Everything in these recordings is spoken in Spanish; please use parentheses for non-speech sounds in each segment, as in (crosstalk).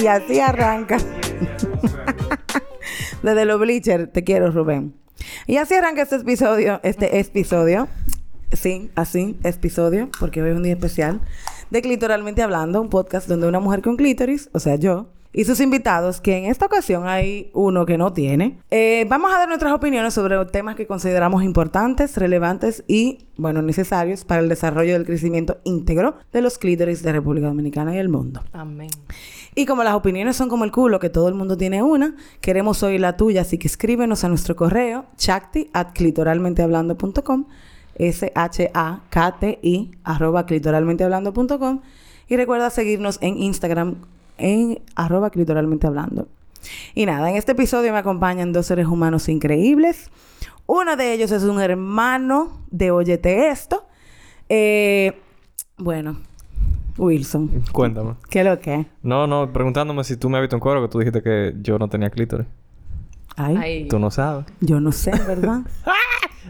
y así arranca. (laughs) Desde los bleachers, te quiero, Rubén. Y así arranca este episodio, este episodio. Sí, así, episodio, porque hoy es un día especial. De Clitoralmente Hablando, un podcast donde una mujer con clítoris, o sea, yo, y sus invitados, que en esta ocasión hay uno que no tiene. Eh, vamos a dar nuestras opiniones sobre temas que consideramos importantes, relevantes y, bueno, necesarios para el desarrollo del crecimiento íntegro de los clítoris de República Dominicana y el mundo. Amén. Y como las opiniones son como el culo, que todo el mundo tiene una, queremos oír la tuya, así que escríbenos a nuestro correo chakti at clitoralmentehablando.com S-H-A-K-T-I arroba clitoralmentehablando.com y recuerda seguirnos en Instagram en arroba clitoralmente hablando. Y nada, en este episodio me acompañan dos seres humanos increíbles. Uno de ellos es un hermano de Óyete Esto. Eh, bueno, Wilson. Cuéntame. ¿Qué es lo que? No, no, preguntándome si tú me has visto en coro, que tú dijiste que yo no tenía clítoris. Ay, Ay. Tú no sabes. yo no sé, ¿verdad? (laughs)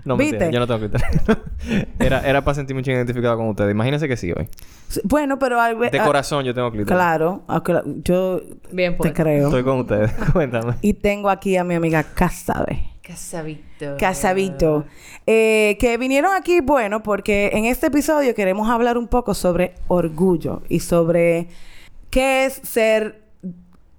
No, ¿Viste? mentira, yo no tengo clítoris. (laughs) era, era para sentirme un chingo identificado con ustedes. Imagínense que sí hoy. Sí, bueno, pero... ve- De ah, corazón yo tengo clítoris. Claro, yo Bien, te creo. Estoy con ustedes. (laughs) Cuéntame. Y tengo aquí a mi amiga Casabe. Casabito. Casabito. Eh, que vinieron aquí, bueno, porque en este episodio queremos hablar un poco sobre orgullo y sobre qué es ser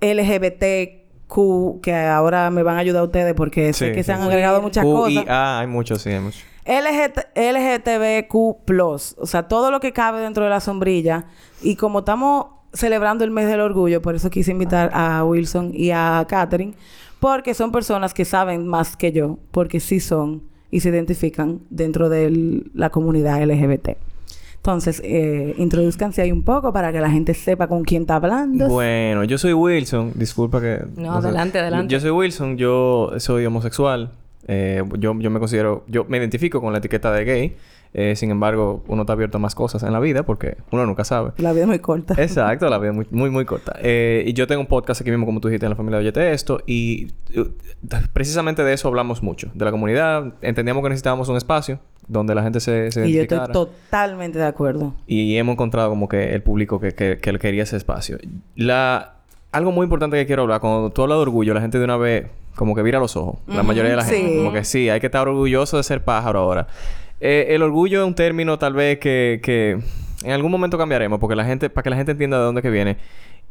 LGBTQ, que ahora me van a ayudar ustedes porque sé Sí, que se han agregado muchas Q, cosas. A, hay muchos, sí, hay muchos. LGT LGTBQ+, o sea, todo lo que cabe dentro de la sombrilla. Y como estamos celebrando el mes del orgullo, por eso quise invitar a Wilson y a Catherine, porque son personas que saben más que yo, porque sí son y se identifican dentro de la comunidad LGBT. Entonces, eh, introduzcanse ahí un poco para que la gente sepa con quién está hablando. Bueno, yo soy Wilson. Disculpa que... No, adelante, adelante. Yo soy Wilson. Yo soy homosexual. Eh, yo, yo me considero... Yo me identifico con la etiqueta de gay. Eh, sin embargo, uno está abierto a más cosas en la vida porque uno nunca sabe. La vida es muy corta. (laughs) Exacto, la vida es muy, muy, muy corta. Eh, y yo tengo un podcast aquí mismo, como tú dijiste, en la familia de Oyete Esto. Y uh, precisamente de eso hablamos mucho. De la comunidad. Entendíamos que necesitábamos un espacio donde la gente se, se y yo estoy totalmente de acuerdo. Y hemos encontrado como que el público que, que, que quería ese espacio. La... Algo muy importante que quiero hablar, cuando tú hablas de orgullo, la gente de una vez como que vira los ojos. La mayoría de la gente. sí. Como que sí, hay que estar orgulloso de ser pájaro ahora. Eh, el orgullo es un término tal vez que, que en algún momento cambiaremos, porque la gente, para que la gente entienda de dónde que viene.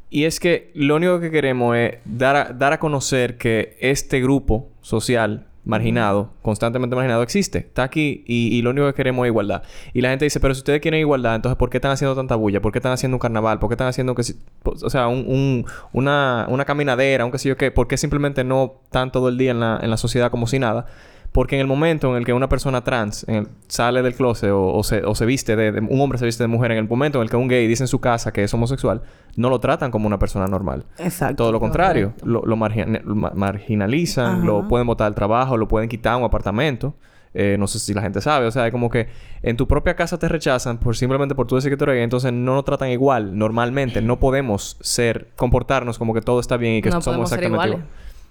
Y es que lo único que queremos es dar a, dar a conocer que este grupo social marginado, constantemente marginado, existe. Está aquí y, y lo único que queremos es igualdad. Y la gente dice, pero si ustedes quieren igualdad, entonces ¿por qué están haciendo tanta bulla? ¿Por qué están haciendo un carnaval? ¿Por qué están haciendo que si- o sea, un, un- una, una caminadera, un qué sé yo qué? ¿Por qué simplemente no están todo el día en la, en la sociedad como si nada? Porque en el momento en el que una persona trans en el- sale del closet o, o se, o se viste de, de- Un hombre se viste de mujer, en el momento en el que un gay dice en su casa que es homosexual, no lo tratan como una persona normal. Exacto. Todo lo contrario. Correcto. Lo, lo margin- lo ma- marginalizan, Ajá. lo pueden botar del trabajo, lo pueden quitar un apartamento. Eh, no sé si la gente sabe. O sea, es como que en tu propia casa te rechazan por simplemente por tú decir que tú eres gay. Entonces no nos tratan igual normalmente. No podemos ser... Comportarnos como que todo está bien y que no somos exactamente iguales.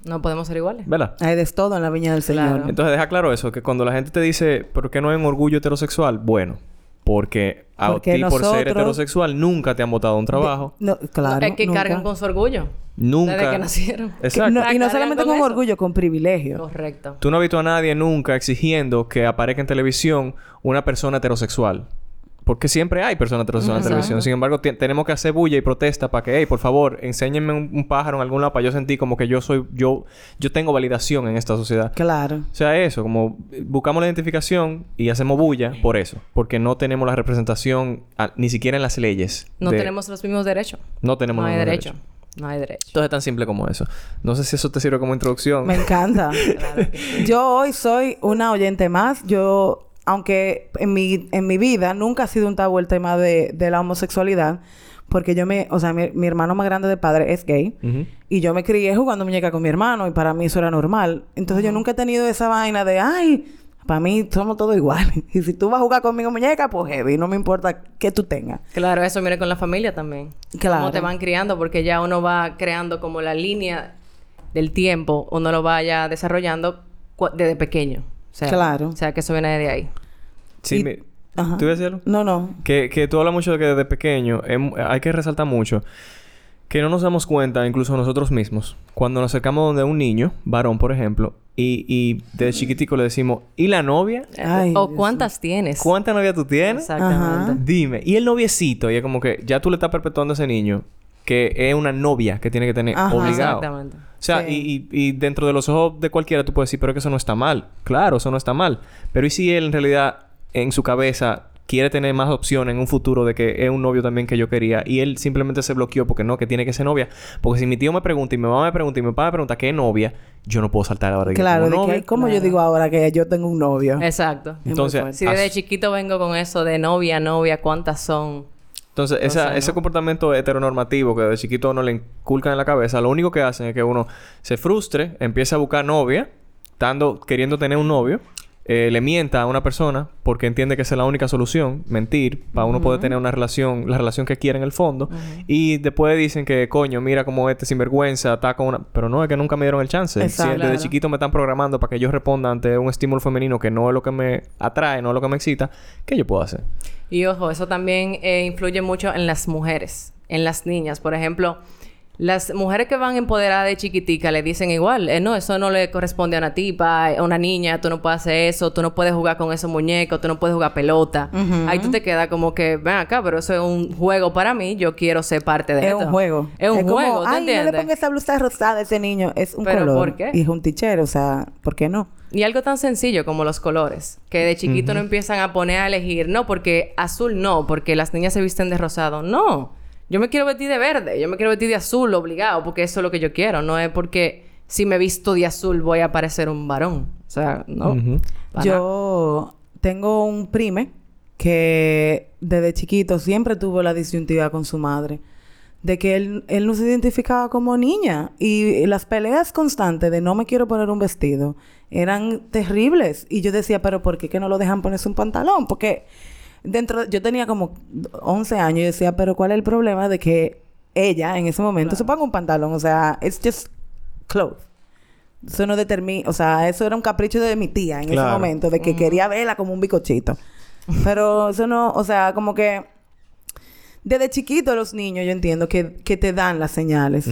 No podemos ser iguales. ¿Verdad? Hay de todo en la viña del Señor. Claro. Entonces deja claro eso. Que cuando la gente te dice... ¿Por qué no hay un orgullo heterosexual? Bueno... Porque a Porque ti por ser heterosexual nunca te han botado un trabajo. No, claro. es que nunca. cargan con su orgullo. Nunca. Desde que nacieron. Que Exacto. no- y no solamente con orgullo, con privilegio. Correcto. Tú no has visto a nadie nunca exigiendo que aparezca en televisión una persona heterosexual. Porque siempre hay personas heterosexuales en Exacto. televisión. Sin embargo, tenemos que hacer bulla y protesta para que, hey, por favor, enséñenme un, un pájaro en algún lado para yo sentir como que yo soy, yo, yo tengo validación en esta sociedad. Claro. O sea, eso, como eh, buscamos la identificación y hacemos bulla por eso. Porque no tenemos la representación ni siquiera en las leyes. No de- tenemos los mismos derechos. No tenemos No hay los derecho. derechos. No hay derecho. Entonces es tan simple como eso. No sé si eso te sirve como introducción. Me encanta. Claro que sí. Yo hoy soy una oyente más. Yo, aunque en mi, en mi vida nunca ha sido un tabú el tema de, de la homosexualidad, porque yo me, o sea, mi, mi hermano más grande de padre es gay. Y yo me crié jugando muñeca con mi hermano y para mí eso era normal. Entonces yo nunca he tenido esa vaina de, ay, para mí somos todos iguales. (laughs) Y si tú vas a jugar conmigo muñeca, pues heavy, no me importa que tú tengas. Claro, eso mire con la familia también. Claro. Cómo te van criando, porque ya uno va creando como la línea del tiempo, uno lo vaya desarrollando cu- desde pequeño. O sea, Claro. O sea, que eso viene de ahí. Sí, Y- mi- Ajá. ¿Tú ibas a decir algo? No, no. Que, que tú hablas mucho de que desde pequeño em- hay que resaltar mucho que no nos damos cuenta, incluso nosotros mismos, cuando nos acercamos donde un niño, varón, por ejemplo, y, y desde chiquitico le decimos, ¿y la novia? Ay, o Dios cuántas tienes. ¿Cuánta novia tú tienes? Exactamente. Ajá. Dime. Y el noviecito, y es como que ya tú le estás perpetuando a ese niño que es una novia que tiene que tener Ajá. obligado. Exactamente. O sea, Sí. y, y, y dentro de los ojos de cualquiera tú puedes decir, pero es que eso no está mal. Claro, eso no está mal. Pero ¿y si él en realidad en su cabeza quiere tener más opciones en un futuro de que es un novio también que yo quería y él simplemente se bloqueó porque no, que tiene que ser novia? Porque si mi tío me pregunta y mi mamá me pregunta y mi papá me pregunta qué es novia, yo no puedo saltar ahora Claro, tengo de que. ¿cómo yo Claro. digo ahora que yo tengo un novio? Exacto. Entonces. Si desde chiquito vengo con eso de novia, novia, ¿cuántas son? Entonces, esa- ese comportamiento heteronormativo que de chiquito no le inculcan en la cabeza, lo único que hacen es que uno se frustre, empiece a buscar novia, estando, queriendo tener un novio, eh, le mienta a una persona porque entiende que esa es la única solución, mentir, para uno poder tener una relación, la relación que quiere en el fondo. Y después dicen que, coño, mira como este sinvergüenza está con una... Pero no, es que nunca me dieron el chance. Si desde Claro. chiquito me están programando para que yo responda ante un estímulo femenino que no es lo que me atrae, no es lo que me excita, ¿qué yo puedo hacer? Y ojo, eso también eh, influye mucho en las mujeres, en las niñas. Por ejemplo, las mujeres que van empoderadas de chiquitica le dicen igual, eh, no, eso no le corresponde a una tipa, a una niña, tú no puedes hacer eso, tú no puedes jugar con esos muñecos, tú no puedes jugar pelota. Ahí tú te quedas como que, ven acá, pero eso es un juego para mí, yo quiero ser parte de Es esto. un juego. Es un como, juego, ¿te Ay, no le entiendes? ponga esa blusa rosada a ese niño. Es un ¿Pero color. por qué? Y es un tichero. O sea, ¿por qué no? Y algo tan sencillo como los colores, que de chiquito no empiezan a poner a elegir, no, porque azul no, porque las niñas se visten de rosado, no. Yo me quiero vestir de verde, yo me quiero vestir de azul obligado, porque eso es lo que yo quiero, no es porque si me visto de azul voy a parecer un varón. O sea, no. Yo tengo un prime que desde chiquito siempre tuvo la disyuntiva con su madre. De que él, él no se identificaba como niña. Y las peleas constantes de no me quiero poner un vestido eran terribles. Y yo decía, pero ¿por qué que no lo dejan ponerse un pantalón? Porque dentro... Yo tenía como 11 años y decía, pero ¿cuál es el problema de que ella en ese momento se ponga un pantalón? O sea, it's just clothes. Eso no determina, o sea, eso era un capricho de mi tía en ese momento, de que quería verla como un bicochito. Pero eso no, o sea, como que desde chiquito los niños yo entiendo que, que te dan las señales.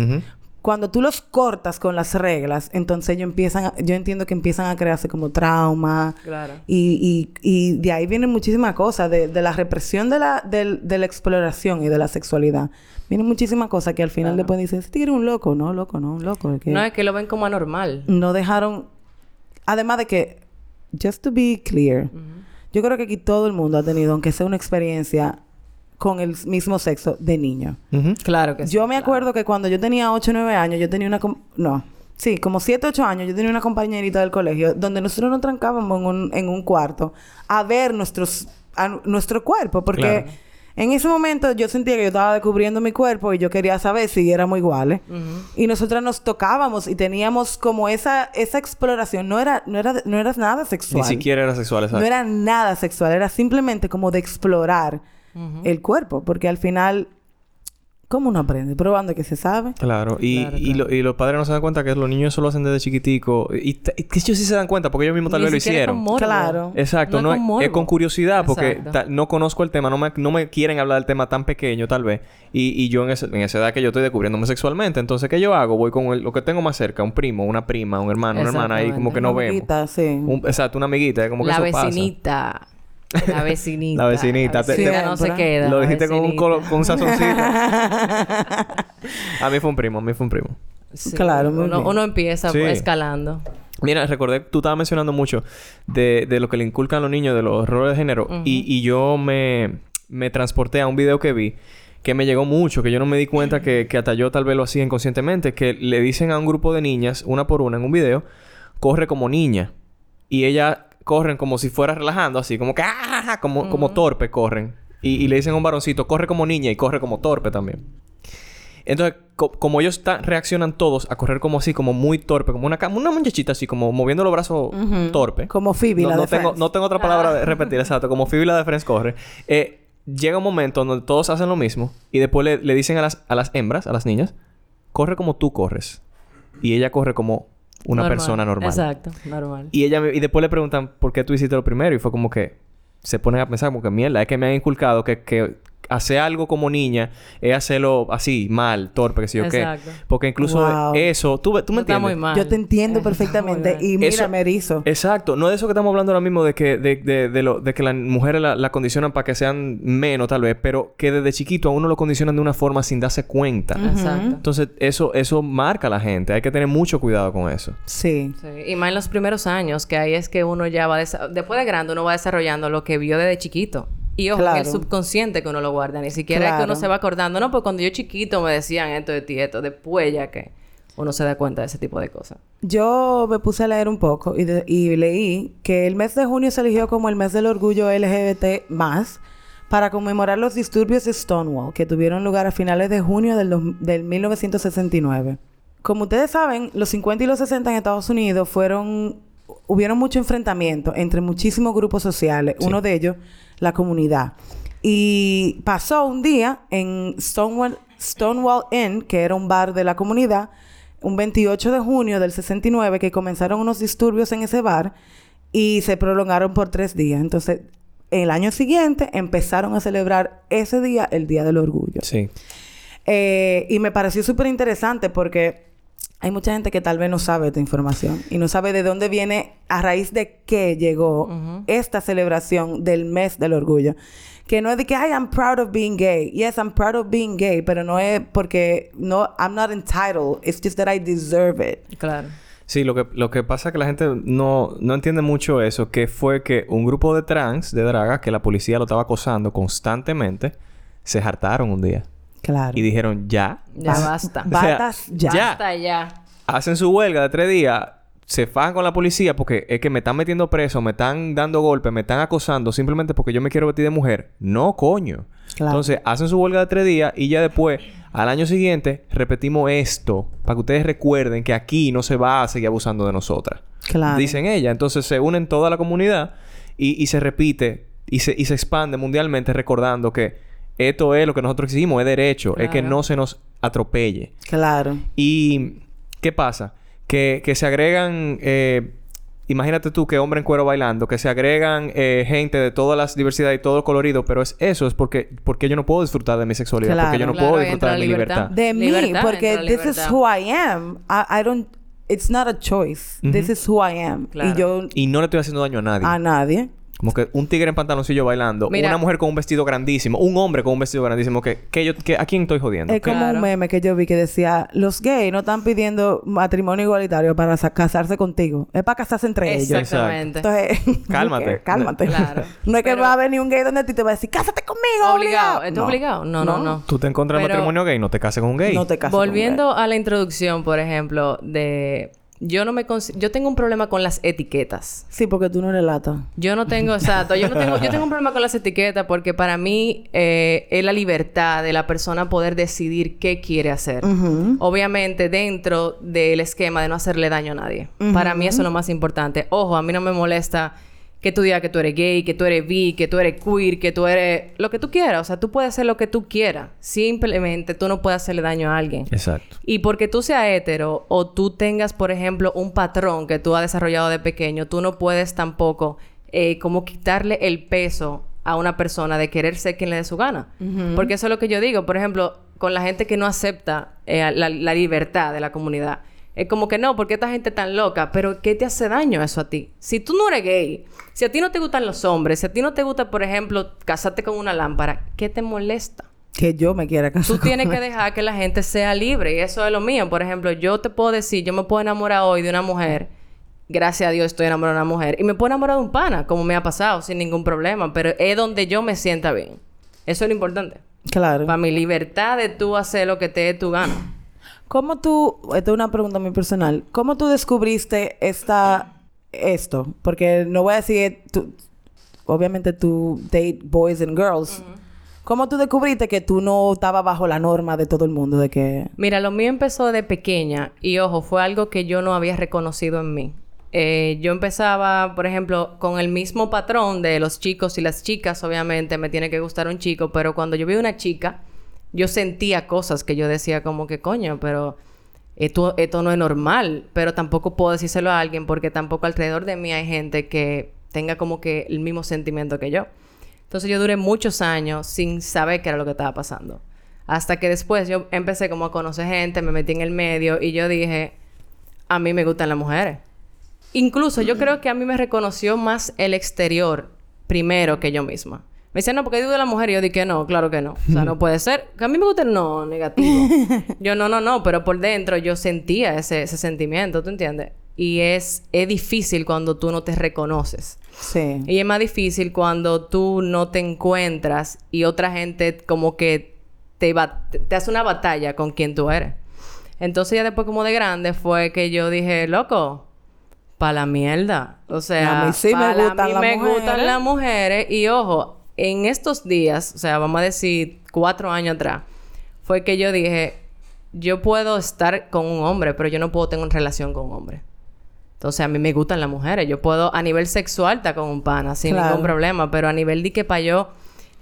Cuando tú los cortas con las reglas, entonces ellos empiezan, a- yo entiendo que empiezan a crearse como trauma. Claro. Y, y, y de ahí vienen muchísimas cosas, de, de la represión de la, del- de la exploración y de la sexualidad. Vienen muchísimas cosas que al final Claro. después dicen, este un loco, no, loco, no, un loco. No es que lo ven como anormal. no dejaron. Además de que, just to be clear, yo creo que aquí todo el mundo ha tenido, aunque sea una experiencia con el mismo sexo de niño. Claro que sí. Yo me claro. acuerdo que cuando yo tenía 8 o 9 años, yo tenía una... com- No. Sí, como 7 8 años, yo tenía una compañerita del colegio donde nosotros nos trancábamos en un, en un cuarto a ver nuestros, a nuestro cuerpo. Porque Claro. en ese momento yo sentía que yo estaba descubriendo mi cuerpo y yo quería saber si éramos iguales. Y nosotras nos tocábamos y teníamos como esa, esa exploración. No era, no, era, no era nada Ni sexual. siquiera era sexual, exacto. No era nada sexual. Era simplemente como de explorar El cuerpo. Porque al final, ¿cómo uno aprende? Probando que se sabe. Claro, y, Claro, y, claro. lo- y los padres no se dan cuenta que los niños eso lo hacen desde chiquitico. Y, y que ellos sí se dan cuenta porque ellos mismos tal Ni vez lo hicieron. con morbo. Claro. Exacto, no, No es, con es con morbo. curiosidad porque ta- no conozco el tema, no me, no me quieren hablar del tema tan pequeño tal vez. Y, y yo en, ese- en esa edad que yo estoy descubriéndome sexualmente, entonces ¿qué yo hago? Voy con el- lo que tengo más cerca, un primo, una prima, un hermano, una hermana ahí como que no Una vemos. amiguita, sí. Un- exacto, una amiguita, como que La eso pasa. La vecinita. La vecinita. La Te- vecinita te- no se queda. Lo dijiste con un, colo- con un sazoncito. (laughs) a mí fue un primo, a mí fue un primo. Sí, Claro, muy uno, bien. uno empieza Sí. escalando. Mira, recordé, tú estabas mencionando mucho de, de lo que le inculcan a los niños de los roles de género. y, y yo me, me transporté a un video que vi que me llegó mucho, que yo no me di cuenta que, que hasta yo tal vez lo hacía inconscientemente, que le dicen a un grupo de niñas, una por una en un video, corre como niña. Y ellas corren como si fuera relajando, así como que, ¡ah! como, como torpe corren. Y, y le dicen a un varoncito, corre como niña y corre como torpe también. Entonces, co- como ellos reaccionan todos a correr como así, como muy torpe, como una, una muchachita así, como moviendo los brazos torpe. Como Phoebe, no, la no de tengo, Friends. no tengo otra palabra de repetir, exacto. Como Phoebe la de Friends corre. Eh, llega un momento donde todos hacen lo mismo y después le, le dicen a las, a las hembras, a las niñas, corre como tú corres. Y ella corre como una Normal. persona normal. Exacto, normal. Y ella me- y después le preguntan por qué tú hiciste lo primero y fue como que se ponen a pensar como que mierda, es que me han inculcado que, que hacer algo como niña es hacerlo así, mal, torpe, que sé yo Exacto. qué. Porque incluso Wow. eso, tú, tú me Está entiendes. muy mal. Yo te entiendo Eso perfectamente. Y mira, Eso- me erizo. Exacto, no de eso que estamos hablando ahora mismo de que de, de, de lo, de que las mujeres la, la condicionan para que sean menos tal vez, pero que desde chiquito a uno lo condicionan de una forma sin darse cuenta. Exacto. Entonces, eso eso marca a la gente, hay que tener mucho cuidado con eso. Sí. Sí, Y más en los primeros años, que ahí es que uno ya va... Después de grande, uno va desarrollando lo que vio desde chiquito. Y ojo, Claro. el subconsciente que uno lo guarda. Ni siquiera es que uno se va acordando. No, pues cuando yo chiquito me decían esto de ti, esto. Después ya que uno se da cuenta de ese tipo de cosas. Yo me puse a leer un poco y, de- y leí que el mes de junio se eligió como el mes del orgullo LGBT más para conmemorar los disturbios de Stonewall que tuvieron lugar a finales de junio del, del 1969. Como ustedes saben, los 50 y los 60 en Estados Unidos fueron hubieron mucho enfrentamiento entre muchísimos grupos sociales, Sí. uno de ellos la comunidad. Y pasó un día en Stonewall, Stonewall Inn, que era un bar de la comunidad, un 28 de junio del 69, que comenzaron unos disturbios en ese bar y se prolongaron por tres días. Entonces, el año siguiente empezaron a celebrar ese día, el Día del Orgullo. Sí. Eh, y me pareció súper interesante porque hay mucha gente que tal vez no sabe esta información y no sabe de dónde viene, a raíz de qué llegó esta celebración del mes del orgullo. Que no es de que, ay, I'm proud of being gay. Yes, I'm proud of being gay, pero no es porque, no, I'm not entitled. It's just that I deserve it. Claro. Sí, lo que, lo que pasa es que la gente no, no entiende mucho eso, que fue que un grupo de trans, de dragas, que la policía lo estaba acosando constantemente, se hartaron un día. Claro. Y dijeron, ya. Ya Ba- basta. O sea, Batas ya. ya. Basta ya. Hacen su huelga de tres días, se fajan con la policía porque es que me están metiendo preso, me están dando golpes, me están acosando simplemente porque yo me quiero vestir de mujer. No, coño. Claro. Entonces, hacen su huelga de tres días y ya después, al año siguiente, repetimos esto para que ustedes recuerden que aquí no se va a seguir abusando de nosotras. Claro. Dicen ella. Entonces se unen toda la comunidad y, y se repite y se, y se expande mundialmente recordando que esto es lo que nosotros hicimos, es derecho, es que no se nos atropelle. Claro. ¿Y qué pasa? Que, que se agregan... eh, imagínate tú que hombre en cuero bailando, que se agregan eh, gente de todas las diversidades y todo el colorido, pero es eso, es porque, porque yo no puedo disfrutar de mi sexualidad, Claro. porque yo no Claro, puedo disfrutar de mi la libertad. libertad. de mí Libertad porque this is who I am I, I don't it's not a choice this is who I am Claro. y yo Y no le estoy haciendo daño a nadie. a nadie Como que un tigre en pantaloncillo bailando, Mira. una mujer con un vestido grandísimo, un hombre con un vestido grandísimo, que, que yo, que, ¿a quién estoy jodiendo? es como Claro. un meme que yo vi que decía los gays no están pidiendo matrimonio igualitario para sa- casarse contigo es para casarse entre ellos Exactamente. entonces (laughs) Cálmate. cálmate Claro. (laughs) no es que Pero- va a venir un gay donde a ti te va a decir cásate conmigo Obligado. obligado ¿Esto es obligado? No, no, no. Tú te encuentras en Pero- matrimonio gay, no te cases con un gay. no te cases con un Volviendo a la introducción, por ejemplo, de... Yo no me... Yo tengo un problema con las etiquetas. sí porque tú no eres lata Yo no tengo, exacto, yo no tengo, yo tengo un problema con las etiquetas porque para mí eh, es la libertad de la persona poder decidir qué quiere hacer. Obviamente dentro del esquema de no hacerle daño a nadie. Para mí eso es lo más importante. Ojo, a mí no me molesta que tú digas que tú eres gay, que tú eres bi, que tú eres queer, que tú eres lo que tú quieras. O sea, tú puedes hacer lo que tú quieras. Simplemente tú no puedes hacerle daño a alguien. Exacto. Y porque tú seas hetero o tú tengas, por ejemplo, un patrón que tú has desarrollado de pequeño, tú no puedes tampoco eh, como quitarle el peso a una persona de querer ser quien le dé su gana. Porque eso es lo que yo digo. Por ejemplo, con la gente que no acepta eh, la, la libertad de la comunidad. Es como que no, porque esta gente tan loca? Pero ¿qué te hace daño eso a ti? Si tú no eres gay, si a ti no te gustan los hombres, si a ti no te gusta, por ejemplo, casarte con una lámpara, ¿qué te molesta? que yo me quiera casar Tú tienes con que dejar que la gente sea libre y eso es lo mío. Por ejemplo, yo te puedo decir, yo me puedo enamorar hoy de una mujer. Gracias a Dios estoy enamorada de una mujer. Y me puedo enamorar de un pana, como me ha pasado, sin ningún problema. Pero es donde yo me sienta bien. Eso es lo importante. claro Para mi libertad de tú hacer lo que te dé tu gana. ¿Cómo tú, esta es una pregunta muy personal, ¿cómo tú descubriste esta, esto? Porque no voy a decir, tú, obviamente tú date boys and girls. ¿Cómo tú descubriste que tú no estabas bajo la norma de todo el mundo? De que... Mira, lo mío empezó de pequeña y ojo, fue algo que yo no había reconocido en mí. Eh, yo empezaba, por ejemplo, con el mismo patrón de los chicos y las chicas, obviamente me tiene que gustar un chico, pero cuando yo vi una chica, yo sentía cosas que yo decía como que coño, pero esto, esto no es normal, pero tampoco puedo decírselo a alguien porque tampoco alrededor de mí hay gente que tenga como que el mismo sentimiento que yo. Entonces yo duré muchos años sin saber qué era lo que estaba pasando. Hasta que después yo empecé como a conocer gente, me metí en el medio y yo dije, a mí me gustan las mujeres. Incluso yo creo que a mí me reconoció más el exterior primero que yo misma. Me decían, no, porque digo de la mujer. Y yo dije, no, claro que no. O sea, no puede ser. Que a mí me gusta, no, negativo. (laughs) yo, no, no, no. Pero por dentro yo sentía ese, ese sentimiento, ¿tú entiendes? Y es, es difícil cuando tú no te reconoces. Sí. Y es más difícil cuando tú no te encuentras y otra gente como que te, va- te, hace una batalla con quien tú eres. Entonces ya después como de grande fue que yo dije, loco, pa' la mierda. O sea, A mí sí me gustan mí las me mujeres. gustan las mujeres. Y ojo, en estos días, o sea, vamos a decir cuatro años atrás, fue que yo dije, yo puedo estar con un hombre, pero yo no puedo tener una relación con un hombre. Entonces, a mí me gustan las mujeres. Yo puedo, a nivel sexual, estar con un pana sin Claro. ningún problema. Pero a nivel de que para yo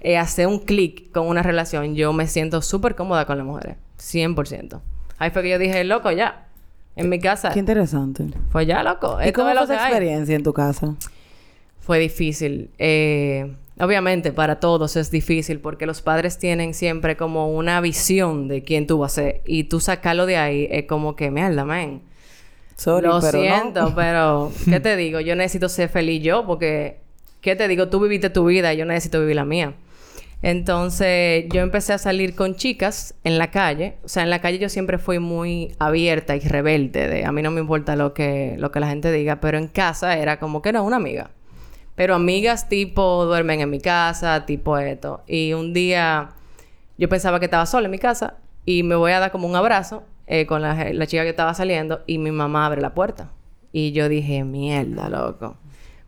eh, hacer un clic con una relación, yo me siento súper cómoda con las mujeres. 100%. Ahí fue que yo dije, loco, ya. En mi casa. Qué interesante. Fue ya, loco. ¿Y Esto cómo fue esa hay. experiencia en tu casa? Fue difícil. Eh, obviamente, para todos es difícil porque los padres tienen siempre como una visión de quién tú vas a ser. Y tú sacarlo de ahí es como que, mierda, man. Sorry, Lo pero siento, no. pero (laughs) ¿qué te digo? Yo necesito ser feliz yo porque, ¿qué te digo? Tú viviste tu vida y yo necesito vivir la mía. Entonces, yo empecé a salir con chicas en la calle. O sea, en la calle yo siempre fui muy abierta y rebelde. De, a mí no me importa lo que, lo que la gente diga, pero en casa era como que era una amiga. Pero amigas tipo duermen en mi casa, tipo esto. Y un día yo pensaba que estaba sola en mi casa y me voy a dar como un abrazo eh, con la, la chica que estaba saliendo y mi mamá abre la puerta. Y yo dije, mierda, loco.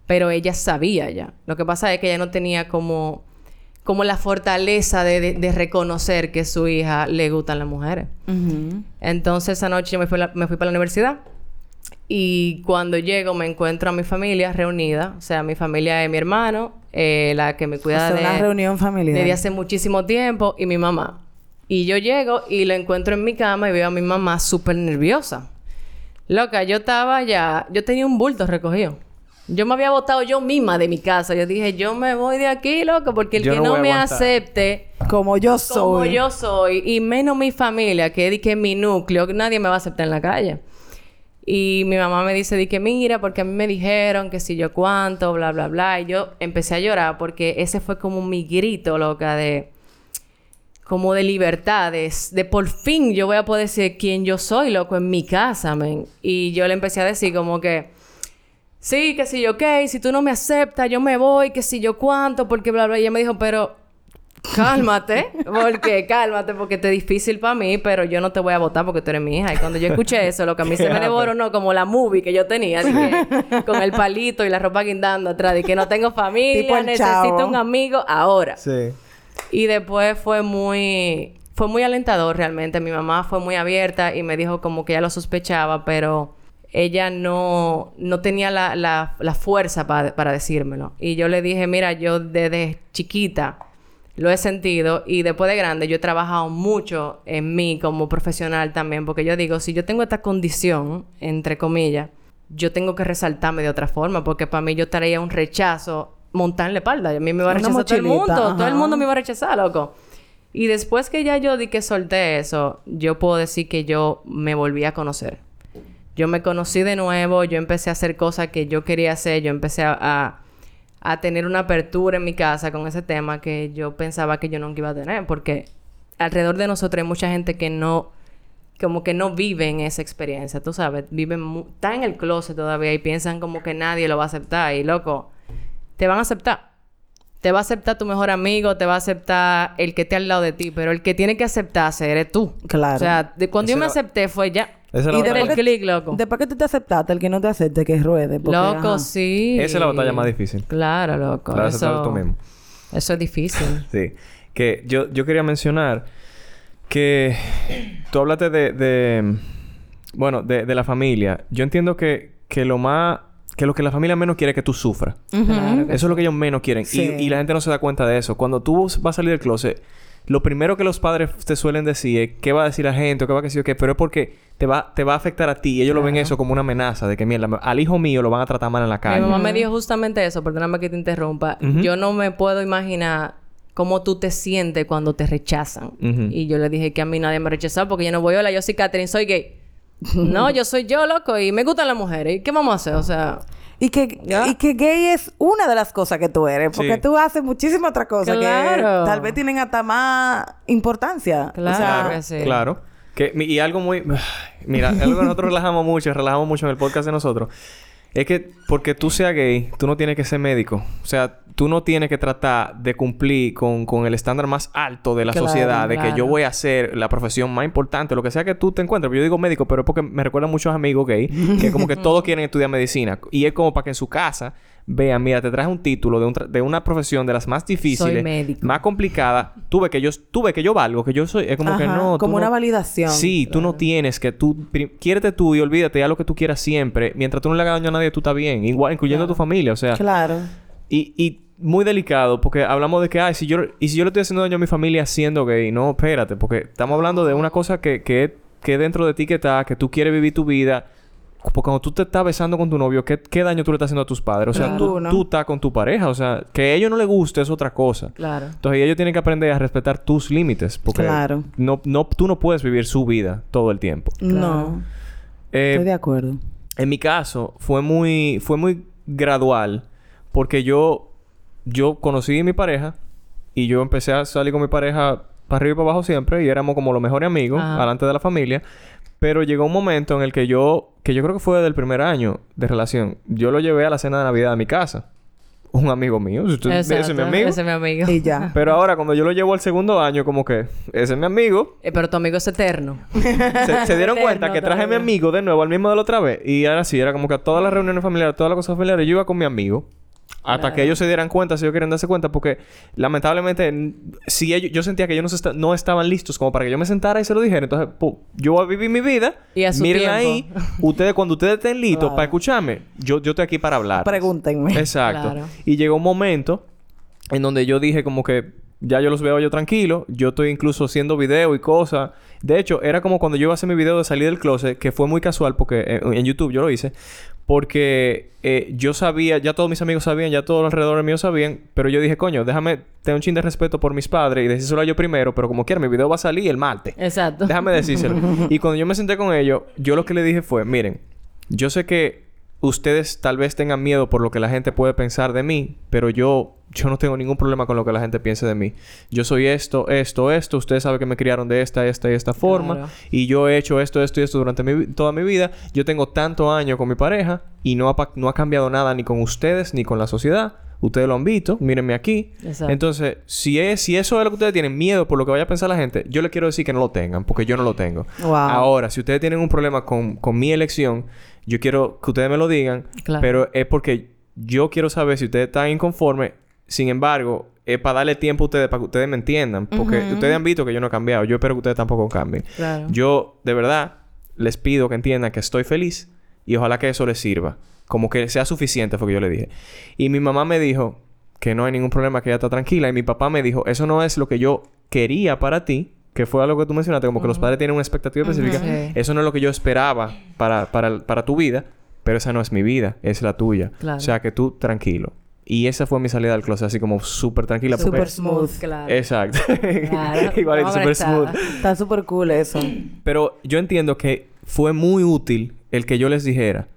Pero ella sabía ya. Lo que pasa es que ella no tenía como, como la fortaleza de, de- de reconocer que su hija le gustan las mujeres. Entonces esa noche me fui, la- me fui para la universidad y cuando llego me encuentro a mi familia reunida. O sea, mi familia es mi hermano, eh, la que me O cuida sea, de, una reunión familiar. desde hace muchísimo tiempo y mi mamá. Y yo llego y la encuentro en mi cama y veo a mi mamá súper nerviosa. Loca, yo estaba ya... Yo tenía un bulto recogido. Yo me había botado yo misma de mi casa. Yo dije, yo me voy de aquí, loco, porque el Yo que no me aguantar. acepte Como yo soy. como yo soy y menos mi familia, que es de mi núcleo, que nadie me va a aceptar en la calle. Y mi mamá me dice, di que mira, porque a mí me dijeron que si yo cuánto, bla, bla, bla. Y yo empecé a llorar porque ese fue como mi grito, loca, de... Como de libertades, de por fin yo voy a poder ser quien yo soy, loco, en mi casa, men. Y yo le empecé a decir como que... Sí, que si yo qué, si tú no me aceptas, yo me voy, que si yo cuánto, porque bla, bla. Y ella me dijo, pero cálmate, porque cálmate, porque esto es difícil para mí, pero yo no te voy a votar porque tú eres mi hija. Y cuando yo escuché eso, lo que a mí se me (laughs) devoró, no, como la movie que yo tenía, que, con el palito y la ropa guindando atrás, de que no tengo familia, necesito Chavo. un amigo ahora. Sí. Y después fue muy... Fue muy alentador realmente. Mi mamá fue muy abierta y me dijo como que ella lo sospechaba, pero ella no, no tenía la, la, la fuerza pa- para decírmelo. Y yo le dije, mira, yo desde chiquita lo he sentido y después de grande yo he trabajado mucho en mí como profesional también, porque yo digo, si yo tengo esta condición, entre comillas, yo tengo que resaltarme de otra forma, porque para mí yo estaría un rechazo montar en la espalda. Y a mí me va a rechazar todo el mundo. Todo el mundo me iba a rechazar, loco. Y después que ya yo di que solté eso, yo puedo decir que yo me volví a conocer. Yo me conocí de nuevo, yo empecé a hacer cosas que yo quería hacer, yo empecé a, a, a tener una apertura en mi casa con ese tema que yo pensaba que yo nunca iba a tener, porque alrededor de nosotros hay mucha gente que no, como que no vive en esa experiencia, tú sabes, viven, están en el closet todavía y piensan como que nadie lo va a aceptar y loco, te van a aceptar. Te va a aceptar tu mejor amigo, te va a aceptar el que esté al lado de ti, pero el que tiene que aceptarse eres tú. Claro. O sea, de cuando yo me era- acepté fue ya. Esa es la Y batalla. el después que- clic, loco. Después que tú te aceptaste, el que no te acepte, que ruede. porque, Loco, ajá. sí. Esa es la batalla más difícil. Claro, loco. Aceptar eso, tú mismo. Eso es difícil. (laughs) Sí. Que yo, yo quería mencionar que tú hablaste de, de bueno, de, de la familia. Yo entiendo que, que lo más, que lo que la familia menos quiere es que tú sufras. Claro Eso es lo que ellos menos quieren. Sí. Y, y la gente no se da cuenta de eso. Cuando tú vas a salir del closet, lo primero que los padres te suelen decir es qué va a decir la gente o qué va a decir qué, pero es porque te va, te va a afectar a ti. Y ellos lo ven eso como una amenaza de que, mira, al hijo mío lo van a tratar mal en la calle. Mi mamá me dijo justamente eso, perdóname que te interrumpa. Yo no me puedo imaginar cómo tú te sientes cuando te rechazan. Y yo le dije que a mí nadie me rechazó porque yo no voy, hola, yo soy Catherine, soy gay. No, yo soy yo, loco, y me gustan las mujeres. ¿Y qué vamos a hacer? O sea... Y que, y que gay es una de las cosas que tú eres. Porque tú haces muchísimas otras cosas que tal vez tienen hasta más importancia. Claro, Claro. Que, y algo muy... (sighs) Mira, algo que nosotros relajamos mucho, relajamos mucho en el podcast de nosotros. Es que porque tú seas gay, tú no tienes que ser médico. O sea, tú no tienes que tratar de cumplir con, con el estándar más alto de la sociedad, de que yo voy a hacer la profesión más importante, lo que sea que tú te encuentres. Yo digo médico, pero es porque me recuerdan muchos amigos gay que como que (laughs) todos quieren estudiar medicina. Y es como para que en su casa vean, mira, te traes un título de, un de una profesión de las más difíciles, más complicada. Tuve que yo, tuve que yo valgo, que yo soy, es como que no. Como una validación. Sí, tú no tienes que tú, quiérete tú y olvídate ya lo que tú quieras siempre. Mientras tú no le hagas daño a nadie, tú estás bien. Igual, incluyendo a tu familia, o sea. Claro. Y, y muy delicado porque hablamos de que, ay, si yo, y si yo le estoy haciendo daño a mi familia siendo gay, no, espérate, porque estamos hablando de una cosa que, que, que dentro de ti que está, que tú quieres vivir tu vida porque cuando tú te estás besando con tu novio, ¿qué, qué daño tú le estás haciendo a tus padres? O sea, tú, tú, estás con tu pareja. O sea, que a ellos no les guste es otra cosa. Claro. Entonces, ellos tienen que aprender a respetar tus límites. Porque claro. no, no, tú no puedes vivir su vida todo el tiempo. No. Eh, Estoy de acuerdo. En mi caso, fue muy, fue muy gradual. Porque yo, yo conocí a mi pareja. Y yo empecé a salir con mi pareja para arriba y para abajo siempre. Y éramos como los mejores amigos. Delante de la familia. Pero llegó un momento en el que yo, que yo creo que fue del primer año de relación, yo lo llevé a la cena de Navidad a mi casa. Un amigo mío. ese es mi amigo. Ese es mi amigo. Y ya. Pero ahora, cuando yo lo llevo al segundo año, como que... Ese es mi amigo. Eh, pero tu amigo es eterno. (laughs) se, dieron cuenta que traje a mi amigo de nuevo al mismo de la otra vez. Y ahora sí, era como que a todas las reuniones familiares, todas las cosas familiares, yo iba con mi amigo. Hasta que ellos se dieran cuenta, si ellos quieren darse cuenta, porque lamentablemente, si ellos, yo sentía que ellos no, estaban listos como para que yo me sentara y se lo dijera. Entonces, yo voy a vivir mi vida. Y a miren ahí. (laughs) ustedes, cuando ustedes estén listos para escucharme, yo, yo estoy aquí para hablar. Pregúntenme. Exacto. Y llegó un momento en donde yo dije como que ya yo los veo yo tranquilo. Yo estoy incluso haciendo video y cosas. De hecho, era como cuando yo iba a hacer mi video de salir del closet, que fue muy casual porque en YouTube yo lo hice. Porque eh, yo sabía, ya todos mis amigos sabían, ya todos los alrededores míos sabían, pero yo dije, coño, déjame tener un chin de respeto por mis padres y decírselo a yo primero, pero como quiera, mi video va a salir el martes. Exacto. Déjame decírselo. (laughs) y cuando yo me senté con ellos, yo lo que le dije fue, miren, yo sé que ustedes tal vez tengan miedo por lo que la gente puede pensar de mí, pero yo yo no tengo ningún problema con lo que la gente piense de mí. Yo soy esto, esto, esto. Ustedes saben que me criaron de esta, esta y esta forma. Y yo he hecho esto, esto y esto durante toda mi vida. Yo tengo tanto año con mi pareja y no ha, no ha cambiado nada ni con ustedes ni con la sociedad. Ustedes lo han visto, mírenme aquí. Entonces, si es, si eso es lo que ustedes tienen miedo por lo que vaya a pensar la gente, yo les quiero decir que no lo tengan, porque yo no lo tengo. Ahora, si ustedes tienen un problema con, con mi elección, yo quiero que ustedes me lo digan, pero es porque yo quiero saber si ustedes están inconformes sin embargo, es para darle tiempo a ustedes, para que ustedes me entiendan. Porque ustedes han visto que yo no he cambiado. Yo espero que ustedes tampoco cambien. Yo, de verdad, les pido que entiendan que estoy feliz y ojalá que eso les sirva. Como que sea suficiente, fue que yo le dije. Y mi mamá me dijo que no hay ningún problema, que ella está tranquila. Y mi papá me dijo, eso no es lo que yo quería para ti. Que fue algo que tú mencionaste, como que los padres tienen una expectativa específica. Eso no es lo que yo esperaba para, para, para tu vida. Pero esa no es mi vida, es la tuya. O sea, que tú tranquilo. Y esa fue mi salida del closet, así como súper tranquila. Súper smooth, claro. Exacto. (laughs) Igual, súper smooth. Está súper cool eso. Pero yo entiendo que fue muy útil el que yo les dijera,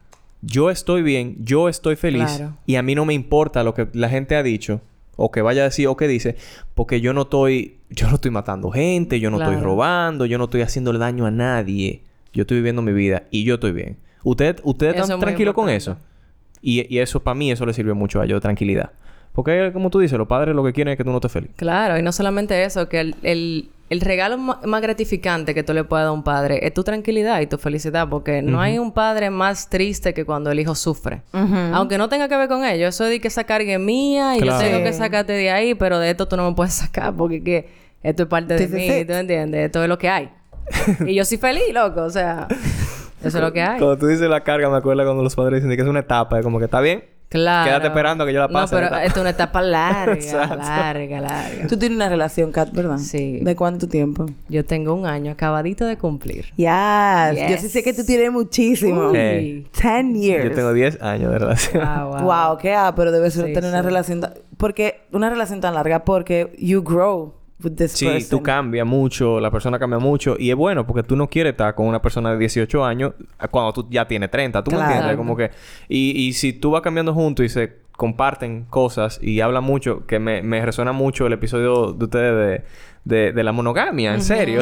yo estoy bien, yo estoy feliz y a mí no me importa lo que la gente ha dicho o que vaya a decir o que dice, porque yo no estoy, yo no estoy matando gente, yo no estoy robando, yo no estoy haciéndole daño a nadie. Yo estoy viviendo mi vida y yo estoy bien. ¿Usted, usted está tranquilo con eso? Y, eso, para mí, eso le sirve mucho a yo, tranquilidad. Porque, como tú dices, los padres lo que quieren es que tú no estés feliz. Claro, y no solamente eso, que el, regalo más gratificante que tú le puedes dar a un padre es tu tranquilidad y tu felicidad, porque no hay un padre más triste que cuando el hijo sufre. Aunque no tenga que ver con ello, eso de que esa carga mía y yo tengo que sacarte de ahí, pero de esto tú no me puedes (laughs) sacar porque que esto es parte de mí, ¿tú entiendes? Esto es lo que hay. (laughs) y yo soy feliz, loco, o sea. Eso es lo que hay. Cuando tú dices la carga, me acuerdo cuando los padres dicen que es una etapa, como que está bien, Claro. Quédate esperando que yo la pase. No, pero es una etapa larga, (laughs) larga, larga. Tú tienes una relación, Kat, ¿verdad? Sí. ¿De cuánto tiempo? Yo tengo un año acabadito de cumplir. Yes. Yo sí sé que tú tienes muchísimo. Uy. Ten years. Yo tengo 10 años de relación. Wow, wow. Wow, qué ah, pero debe ser Sí, tener una relación porque una relación tan larga porque you grow with this Sí, person. tú cambias mucho, la persona cambia mucho y es bueno porque tú no quieres estar con una persona de 18 años cuando tú ya tienes 30, ¿tú Claro. me entiendes? Como que y, y si tú vas cambiando juntos y se comparten cosas y hablan mucho, que me, me resuena mucho el episodio de ustedes de, de, de la monogamia, en serio.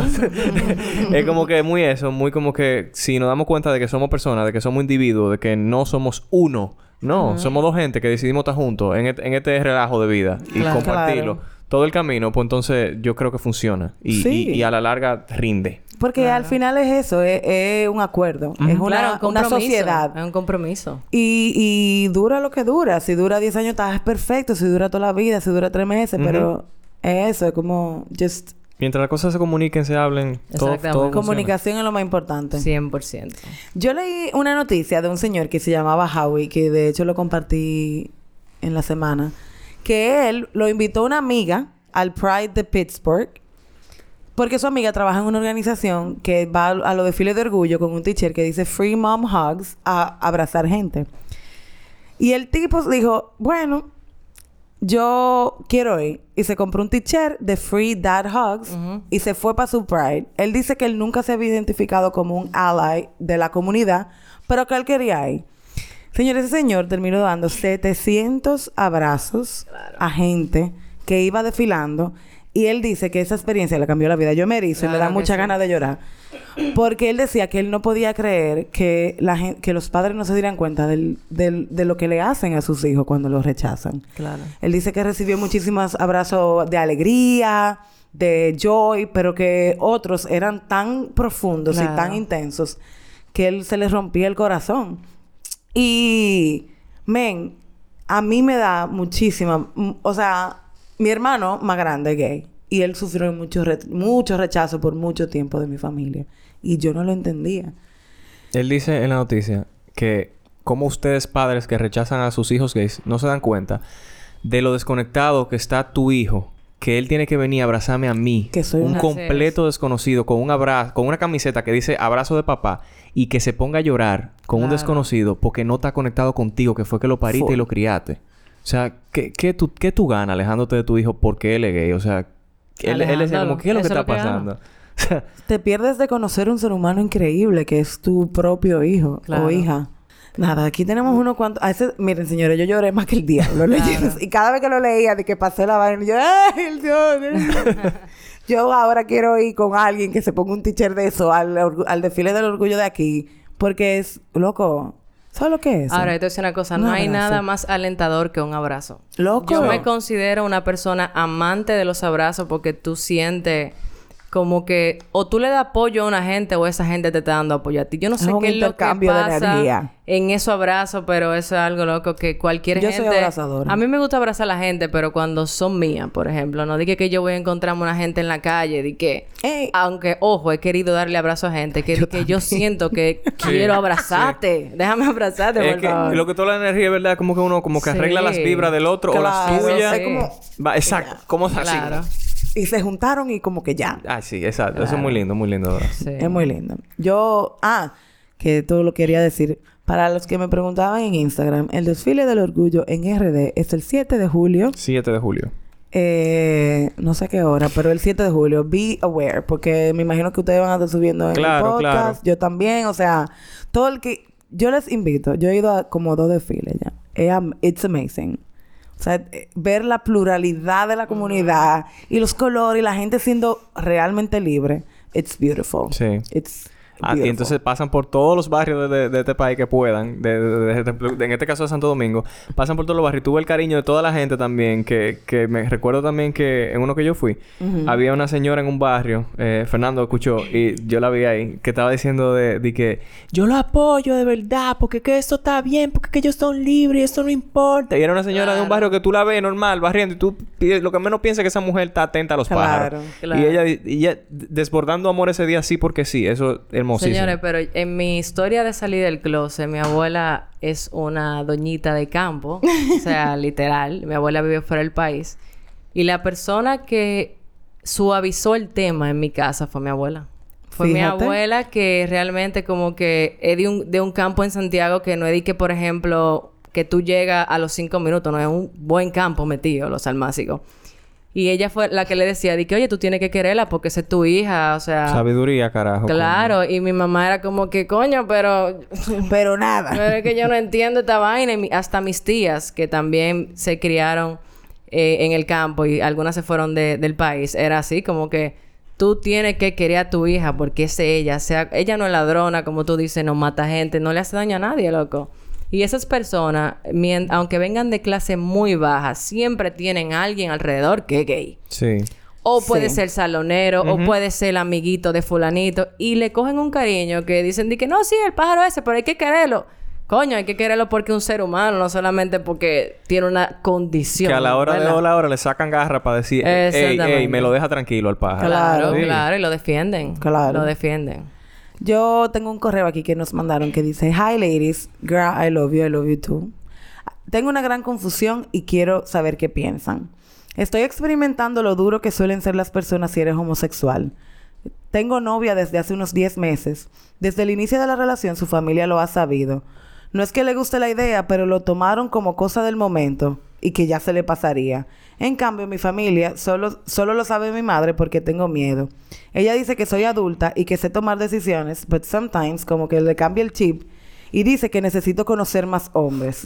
(laughs) es como que muy eso, muy como que si nos damos cuenta de que somos personas, de que somos individuos, de que no somos uno, no, somos dos gente que decidimos estar juntos en, este- en este relajo de vida y Claro. compartirlo Claro. Todo el camino, pues entonces yo creo que funciona. Y, Sí. y- y a la larga rinde. Porque al final es eso, es, es un acuerdo, es una, Claro, un una compromiso. sociedad. Es un compromiso. Y, y dura lo que dura. Si dura 10 años, está es perfecto. Si dura toda la vida, si dura 3 meses, pero es eso, es como just Mientras las cosas se comuniquen, se hablen, todo, Exactamente. todo comunicación es lo más importante. 100%. Yo leí una noticia de un señor que se llamaba Howie, que de hecho lo compartí en la semana, que él lo invitó una amiga al Pride de Pittsburgh, porque su amiga trabaja en una organización que va a los desfiles de orgullo con un teacher que dice Free Mom Hugs a abrazar gente. Y el tipo dijo, bueno, yo quiero ir. Y se compró un t-shirt de Free Dad Hugs y se fue para su Pride. Él dice que él nunca se había identificado como un ally de la comunidad, pero que él quería ir. Señor, ese señor terminó dando 700 abrazos a gente que iba desfilando. Y él dice que esa experiencia le cambió la vida. Yo me erizo y me da Claro mucha sí. ganas de llorar. Porque él decía que él no podía creer que, la gen- que los padres no se dieran cuenta del- del- de lo que le hacen a sus hijos cuando los rechazan. Claro. Él dice que recibió muchísimos abrazos de alegría, de joy, pero que otros eran tan profundos y Claro. tan intensos que él se le rompía el corazón. Y, men, a mí me da muchísima... O sea, mi hermano más grande es gay. Y él sufrió mucho, re- mucho rechazo por mucho tiempo de mi familia. Y yo no lo entendía. Él dice en la noticia que como ustedes padres que rechazan a sus hijos gays no se dan cuenta de lo desconectado que está tu hijo, que él tiene que venir a abrazarme a mí, Que soy un una- completo desconocido con un abrazo, con una camiseta que dice abrazo de papá y que se ponga a llorar con un desconocido porque no está conectado contigo, que fue que lo pariste y lo criaste. O sea, ¿qué, qué, tú, ¿qué tú ganas alejándote de tu hijo porque él es gay? O sea, él, él decía como. ¿qué es lo que está es lo que pasando? (laughs) Te pierdes de conocer un ser humano increíble que es tu propio hijo Claro. o hija. Nada, aquí tenemos unos cuantos... A ese... Miren, señores, yo lloré más que el diablo. (laughs) Y cada vez que lo leía, de que pasé la vaina, yo... ¡Ay, el Dios! (laughs) yo ahora quiero ir con alguien que se ponga un t-shirt de eso al, al desfile del orgullo de aquí. Porque es... Loco... ¿Sabes lo que es? Ahora, te voy a decir una cosa. Un No hay nada más alentador que un abrazo. Loco. Yo me considero una persona amante de los abrazos porque tú sientes como que o tú le das apoyo a una gente o esa gente te está dando apoyo a ti. Yo no Es sé un qué es lo que de pasa energía. en esos abrazos, pero eso es algo loco que cualquier Yo soy gente... abrazadora. A mí me gusta abrazar a la gente, pero cuando son mías, por ejemplo. No dije que yo voy a encontrarme una gente en la calle, de que... Ey. Aunque, ojo, he querido darle abrazo a gente que yo, que yo siento que (laughs) quiero abrazarte. Déjame abrazarte, Es por que favor. lo que toda la energía, ¿verdad? Como que uno como que Sí. arregla las vibras del otro o las Claro, tuyas. es como- Va, exacto. Como así. Y se juntaron y como que ya. Ah, sí, exacto. Eso es muy lindo, muy lindo. Sí. Es muy lindo. Yo, ah, que todo lo quería decir. Para los que me preguntaban en Instagram, el desfile del orgullo en RD es el 7 de julio. 7 de julio. Eh, no sé qué hora, pero el 7 de julio. Be aware, porque me imagino que ustedes van a estar subiendo en Claro, el podcast. claro. Yo también, o sea, todo el que... Yo les invito. Yo he ido a como dos desfiles ya. It's amazing. Sea, eh, ver la pluralidad de la comunidad y los colores y la gente siendo realmente libre. It's beautiful. Sí. It's Ah, y entonces pasan por todos los barrios de, de- de este país que puedan, de, en este caso de Santo Domingo, pasan por todos los barrios. Tuve el cariño de toda la gente también, que, que me recuerdo también que en uno que yo fui, había una señora en un barrio, eh, Fernando escuchó, y yo la vi ahí, que estaba diciendo de, que yo lo apoyo de verdad, porque que esto está bien, porque que ellos son libres, esto no importa. Y era una señora de un barrio que tú la ves normal, barriendo, y tú lo que menos piensas es que esa mujer está atenta a los Claro, pájaros. claro. Y ella, y ella desbordando amor ese día sí porque sí, eso es hermosísimo. Señores, pero en mi historia de salir del closet, mi abuela es una doñita de campo. o sea, (laughs) literal. Mi abuela vive fuera del país. Y la persona que suavizó el tema en mi casa fue mi abuela. Fue mi abuela que realmente como que es de un, de un campo en Santiago que no es de que, por ejemplo, que tú llegas a los cinco minutos, no es un buen campo metido, los almácigos. Y ella fue la que le decía, de que, oye, tú tienes que quererla porque esa es tu hija, o sea... Sabiduría, carajo. Claro, y mi mamá era como que, coño, pero... (laughs) Pero nada. pero es que yo no entiendo esta vaina. Y mi- hasta mis tías, que también se criaron eh, en el campo y algunas se fueron de- del país, era así como que tú tienes que querer a tu hija porque es ella. O sea, ella no es ladrona, como tú dices, no mata gente, no le hace daño a nadie, loco. Y esas personas, aunque vengan de clase muy baja, siempre tienen a alguien alrededor que es gay. Sí. O puede Sí. ser salonero, o puede ser el amiguito de fulanito. Y le cogen un cariño que dicen de que no, sí, el pájaro ese, pero hay que quererlo. Coño, hay que quererlo porque es un ser humano, no solamente porque tiene una condición. Que a la hora de hola hora le sacan garra para decir, ey, ey, me lo deja tranquilo al pájaro. Claro, Sí. claro, y lo defienden. Claro. Lo defienden. Yo tengo un correo aquí que nos mandaron que dice, Hi ladies, girl, I love you, I love you too. Tengo una gran confusión y quiero saber qué piensan. Estoy experimentando lo duro que suelen ser las personas si eres homosexual. Tengo novia desde hace unos 10 meses. Desde el inicio de la relación su familia lo ha sabido. No es que le guste la idea, pero lo tomaron como cosa del momento y que ya se le pasaría. En cambio, mi familia solo, solo lo sabe mi madre porque tengo miedo. Ella dice que soy adulta y que sé tomar decisiones, but sometimes como que le cambia el chip y dice que necesito conocer más hombres.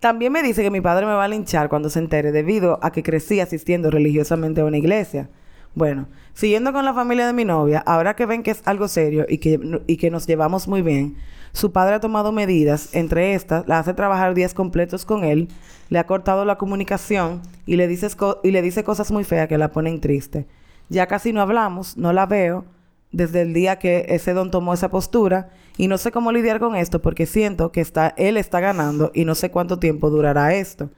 También me dice que mi padre me va a linchar cuando se entere debido a que crecí asistiendo religiosamente a una iglesia. Bueno, siguiendo con la familia de mi novia, ahora que ven que es algo serio y que, y que nos llevamos muy bien, su padre ha tomado medidas, entre estas, la hace trabajar días completos con él, le ha cortado la comunicación y le, dice y le dice cosas muy feas que la ponen triste. Ya casi no hablamos, no la veo, desde el día que ese don tomó esa postura y no sé cómo lidiar con esto porque siento que está, él está ganando y no sé cuánto tiempo durará esto.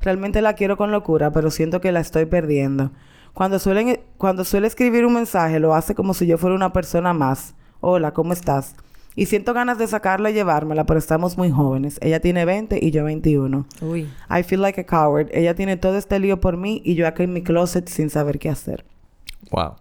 Realmente la quiero con locura, pero siento que la estoy perdiendo. Cuando, suelen, cuando suele escribir un mensaje, lo hace como si yo fuera una persona más. Hola, ¿cómo estás? Y siento ganas de sacarla y llevármela, pero estamos muy jóvenes. Ella tiene 20 y yo 21. Uy. I feel like a coward. Ella tiene todo este lío por mí y yo aquí en mi closet sin saber qué hacer. Wow.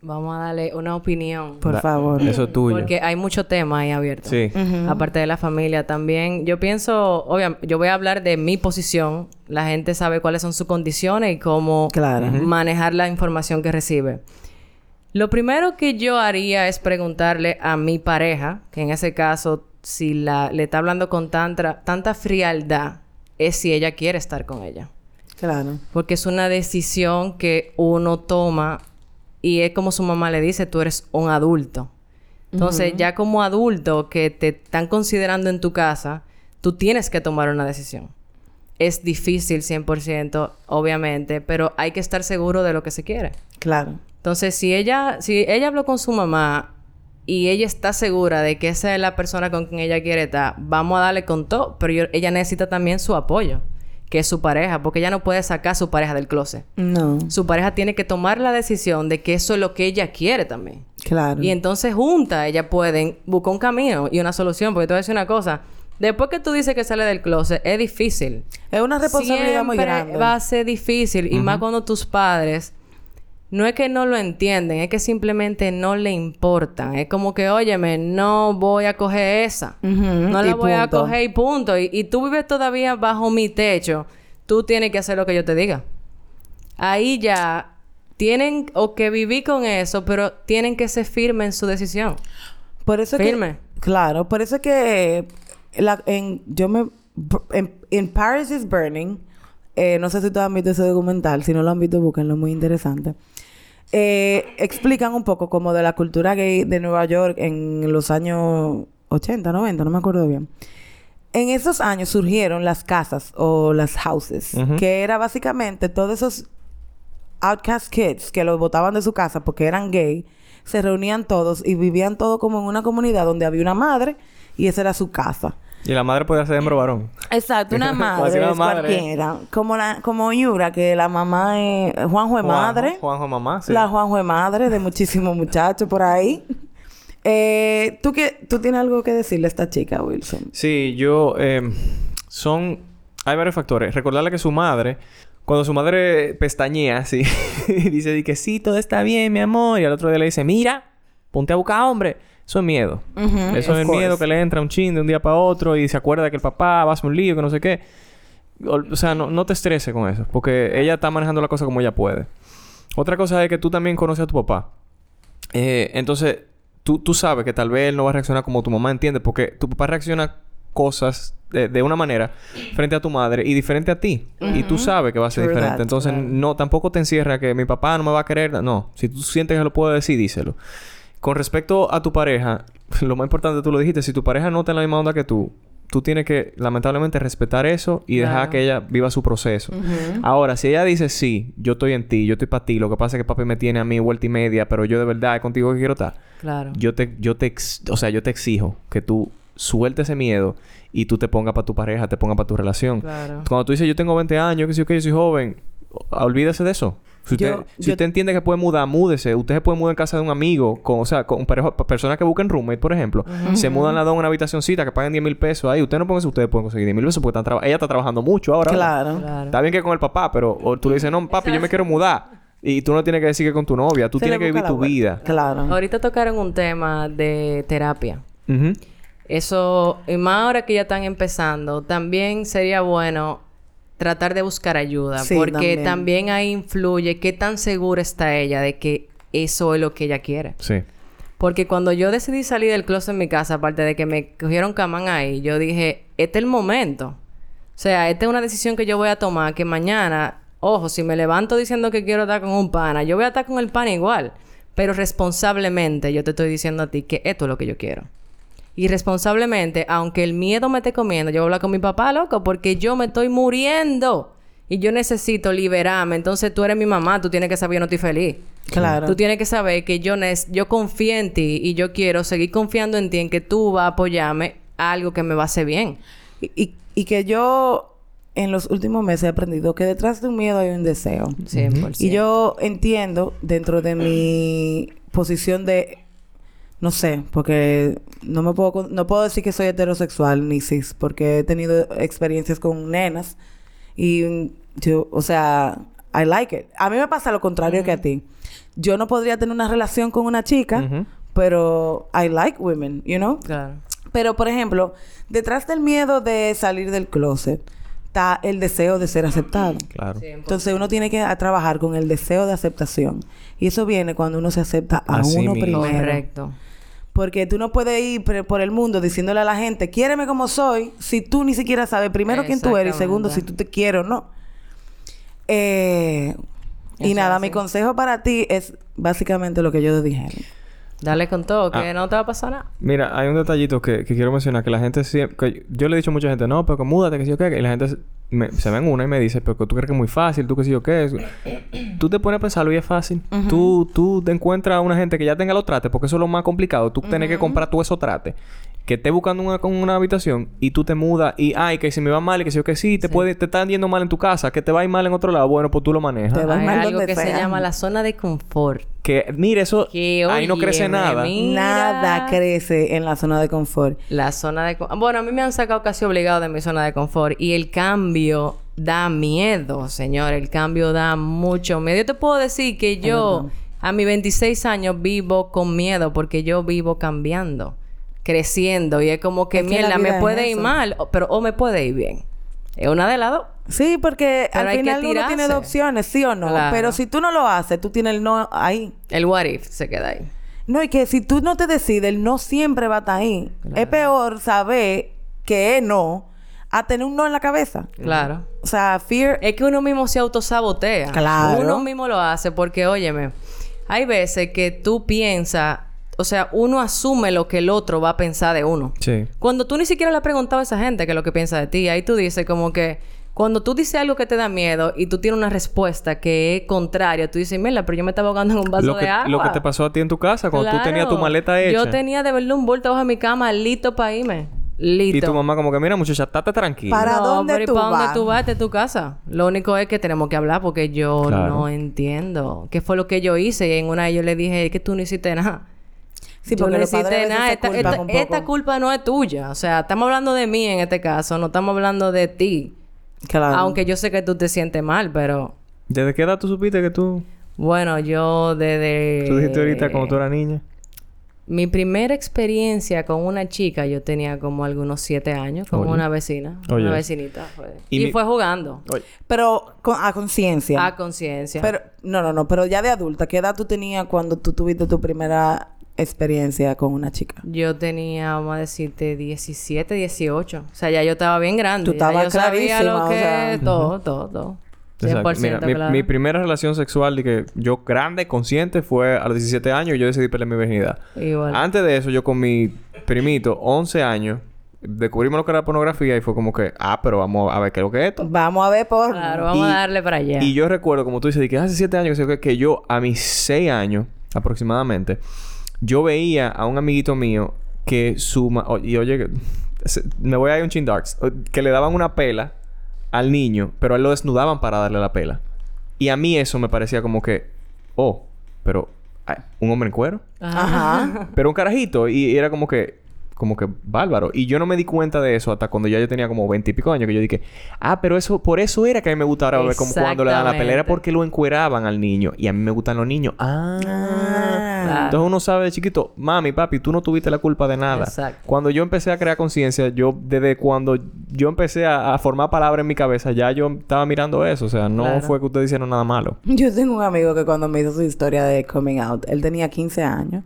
Vamos a darle una opinión. Por Da- favor. Eso es tuyo. Porque hay mucho tema ahí abierto. Sí. Aparte de la familia también. Yo pienso, obviamente, yo voy a hablar de mi posición. La gente sabe cuáles son sus condiciones y cómo Claro. manejar la información que recibe. Lo primero que yo haría es preguntarle a mi pareja, que en ese caso, si la, le está hablando con tanta, tanta frialdad, es si ella quiere estar con ella. Claro. Porque es una decisión que uno toma y es como su mamá le dice, tú eres un adulto. Entonces, ya como adulto que te están considerando en tu casa, tú tienes que tomar una decisión. Es difícil 100%, obviamente, pero hay que estar seguro de lo que se quiere. Claro. Entonces, si ella, si ella habló con su mamá y ella está segura de que esa es la persona con quien ella quiere estar, vamos a darle con todo, pero yo- ella necesita también su apoyo, que es su pareja, porque ella no puede sacar a su pareja del closet. No. Su pareja tiene que tomar la decisión de que eso es lo que ella quiere también. Claro. Y entonces juntas ellas pueden buscar un camino y una solución, porque te voy a decir una cosa. Después que tú dices que sale del closet, es difícil. es una responsabilidad muy Siempre grande. va a ser difícil. Y más cuando tus padres... No es que no lo entienden, es que simplemente no le importan. Es como que, óyeme, no voy a coger esa. No la voy a coger y punto. Y, y tú vives todavía bajo mi techo. Tú tienes que hacer lo que yo te diga. Ahí ya tienen o que vivir con eso, pero tienen que ser firmes en su decisión. Por eso Firme. que... Claro. Por eso que... la- en, yo me... En, en Paris is Burning... eh, no sé si ustedes han visto ese documental. Si no lo han visto, búsquenlo. Muy interesante. Eh, explican un poco como de la cultura gay de Nueva York en los años 80, 90, no me acuerdo bien. En esos años surgieron las casas o las houses, que era básicamente todos esos outcast kids que los botaban de su casa porque eran gay, se reunían todos y vivían todos como en una comunidad donde había una madre y esa era su casa. Y la madre puede ser hembro varón. Exacto, una (laughs) madre así una madre. cualquiera. Como, la, como Yura, que la mamá es Juanjo es madre. Juanjo mamá, sí. La Juanjo es madre de muchísimos muchachos por ahí. (laughs) Eh, ¿tú, qué, ¿Tú tienes algo que decirle a esta chica, Wilson? Sí, yo... eh, son... Hay varios factores. Recordarle que su madre... Cuando su madre pestañea, sí, y (laughs) dice di que sí, todo está bien, mi amor, y al otro día le dice, mira, ponte a buscar hombre. Eso es miedo. Eso of es el miedo que le entra un chin de un día para otro y se acuerda que el papá va a hacer un lío, que no sé qué. O, o sea, no, no te estreses con eso, porque ella está manejando la cosa como ella puede. Otra cosa es que tú también conoces a tu papá. Eh, entonces, tú, tú sabes que tal vez él no va a reaccionar como tu mamá entiende, porque tu papá reacciona cosas de, de una manera frente a tu madre y diferente a ti. Y tú sabes que va a ser True diferente. that, Entonces, no, tampoco te encierra que mi papá no me va a querer. No, si tú sientes que lo puedo decir, díselo. Con respecto a tu pareja, (laughs) lo más importante tú lo dijiste, si tu pareja no está en la misma onda que tú, tú tienes que lamentablemente respetar eso y dejar que ella viva su proceso. Ahora, si ella dice sí, yo estoy en ti, yo estoy para ti, lo que pasa es que papi me tiene a mí vuelta y media, pero yo de verdad es contigo que quiero estar. Claro. Yo te, yo te, ex- o sea, yo te exijo que tú sueltes ese miedo y tú te pongas para tu pareja, te pongas para tu relación. Claro. Cuando tú dices yo tengo 20 años, que sé yo que yo soy joven, olvídese de eso. Si usted, Yo- si yo- usted entiende que puede mudar, múdese. Usted se puede mudar en casa de un amigo, con, o sea, con personas que busquen roommate, por ejemplo. Se mudan las dos en una habitacioncita que paguen 10 mil pesos ahí. Usted no póngase, ustedes pueden conseguir 10 mil pesos porque están ella está trabajando mucho ahora. Claro. Claro. Está bien que con el papá, pero o tú le dices, no, papi, yo me quiero mudar. Y tú no tienes que decir que con tu novia. Tú Se tienes que vivir tu vida. Claro. Ahorita tocaron un tema de terapia. Eso, y más ahora que ya están empezando, también sería bueno tratar de buscar ayuda. Sí, porque también. también. ahí influye qué tan segura está ella de que eso es lo que ella quiere. Sí. Porque cuando yo decidí salir del closet en mi casa, aparte de que me cogieron camán ahí, yo dije, este es el momento. O sea, esta es una decisión que yo voy a tomar que mañana, ojo, si me levanto diciendo que quiero estar con un pana, yo voy a estar con el pana igual. Pero responsablemente yo te estoy diciendo a ti que esto es lo que yo quiero. Y responsablemente, aunque el miedo me esté comiendo, yo voy a hablar con mi papá, loco, porque yo me estoy muriendo. Y yo necesito liberarme. Entonces tú eres mi mamá, tú tienes que saber que yo no estoy feliz. Claro. Tú tienes que saber que yo, yo confío en ti y yo quiero seguir confiando en ti, en que tú vas a apoyarme a algo que me va a hacer bien. Y, y- y que yo en los últimos meses he aprendido que detrás de un miedo hay un deseo. 100%. Y yo entiendo dentro de mi posición de no sé, porque no me puedo no puedo decir que soy heterosexual ni cis, porque he tenido experiencias con nenas y yo, o sea, I like it. A mí me pasa lo contrario que a ti. Yo no podría tener una relación con una chica, pero I like women, you know? Claro. Pero, por ejemplo, detrás del miedo de salir del closet está el deseo de ser aceptado. Claro. Entonces uno tiene que a- trabajar con el deseo de aceptación. Y eso viene cuando uno se acepta a Así uno mismo. primero. Correcto. Porque tú no puedes ir por el mundo diciéndole a la gente, quiéreme como soy, si tú ni siquiera sabes, primero, quién tú eres y segundo, si tú te quiero o no. Eh, y nada, mi consejo para ti es básicamente lo que yo dije. Dale con todo, que Ah. no te va a pasar nada. Mira, hay un detallito que, que quiero mencionar. Que la gente siempre... que yo le he dicho a mucha gente... No, pero que múdate, que sí o qué. Y la gente se, me- se ven una y me dice... Pero tú crees que es muy fácil. Tú que sí o qué. tú te pones a pensarlo y es fácil. tú, tú te encuentras a una gente que ya tenga los trates... Porque eso es lo más complicado. Tú tienes que comprar tú esos trates. Que esté buscando una, con una habitación... Y tú te mudas... Y... Ay, que si me va mal... Y que sí o que sí... Te puede... Te están yendo mal en tu casa... Que te va a ir mal en otro lado... Bueno, pues tú lo manejas. Te va Hay mal algo donde que se llama la zona de confort. Que... Mire, eso... Que, ahí no crece nada. Mira. Nada crece en la zona de confort. La zona de... Bueno, a mí me han sacado casi obligado de mi zona de confort. Y el cambio da miedo, señor. El cambio da mucho miedo. Yo te puedo decir que yo... A mis 26 años vivo con miedo porque yo vivo cambiando, creciendo. Y es como que, Es que mierda, me puede ir mal, pero o me puede ir bien. Es una de las dos. Sí, porque Pero al final uno tiene dos opciones, sí o no. Claro. Pero si tú no lo haces, tú tienes el no ahí. El what if se queda ahí. No, y que si tú no te decides, el no siempre va a estar ahí. Es peor saber que es no a tener un no en la cabeza. Claro. O sea, fear... Es que uno mismo se autosabotea. Claro. Uno mismo lo hace porque, óyeme, hay veces que tú piensas, o sea, uno asume lo que el otro va a pensar de uno. Sí. Cuando tú ni siquiera le has preguntado a esa gente qué es lo que piensa de ti, ahí tú dices como que cuando tú dices algo que te da miedo y tú tienes una respuesta que es contraria, tú dices, mira, pero yo me estaba ahogando en un vaso Lo que, de agua. lo que te pasó a ti en tu casa cuando tú tenías tu Claro. maleta hecha. Yo tenía de verdad un bulto bajo mi cama listo para irme. Listo. Y tu mamá como que, mira, muchacha, estate tranquila. Para- no, dónde pero ¿y tú para dónde vas? tú vas? Esta es tu casa. Lo único es que tenemos que hablar porque yo Claro. no entiendo. ¿Qué fue lo que yo hice? Y en una yo le dije que tú no hiciste nada. Sí, Tú porque no hiciste nada. Esta, esta- culpa no es tuya. O sea, estamos hablando de mí en este caso. No estamos hablando de ti. Claro. Aunque yo sé que tú te sientes mal, pero... ¿Desde qué edad tú supiste que tú... Bueno, yo desde... Tú dijiste ahorita cuando tú eras niña? Mi primera experiencia con una chica, yo tenía como algunos siete años, con Oye. una vecina, Oye. una vecinita. Fue. Y Y, mi- fue jugando Oye. Pero con- a conciencia. a conciencia. Pero, no, no, no, pero ya de adulta, ¿qué edad tú tenías cuando tú tuviste tu primera experiencia con una chica? Yo tenía, vamos a decirte, 17, 18. O sea, ya yo estaba bien grande. Tú estabas yo sabía lo o que... sea. Todo, todo, todo. 100% Exacto. Mira, mi, claro. mi primera relación sexual de que yo grande, consciente, fue a los 17 años y yo decidí perder mi virginidad. Igual. Antes de eso, yo con mi primito, 11 años, descubrimos lo que era la pornografía y fue como que, ah, pero vamos a ver qué es lo que es esto. Vamos a ver por... Claro, vamos Y- a darle para allá. Y yo recuerdo, como tú dices, de que hace 7 años, que yo a mis 6 años aproximadamente, yo veía a un amiguito mío que su... ma- o- y oye, me voy a ir un chin darks. Que le daban una pela al niño, pero a él lo desnudaban para darle la pela. Y a mí eso me parecía como que... Oh, pero... ay, ¿Un hombre en cuero? Ajá. Pero un carajito. Y, y era como que... Como que bárbaro. Y yo no me di cuenta de eso hasta cuando ya yo tenía como veintipico años. Que yo dije... Ah, pero eso... Por eso era que a mí me gustaba ver como cuando le dan la pelea. Era porque lo encueraban al niño. Y a mí me gustan los niños. Ah. Ah. Entonces uno sabe de chiquito... Mami, papi, tú no tuviste la culpa de nada. Exacto. Cuando yo empecé a crear conciencia... Yo... Desde cuando yo empecé a, a formar palabras en mi cabeza... Ya yo estaba mirando eso. O sea, no Claro. fue que ustedes hicieron nada malo. (laughs) Yo tengo un amigo que cuando me hizo su historia de coming out, él tenía 15 años.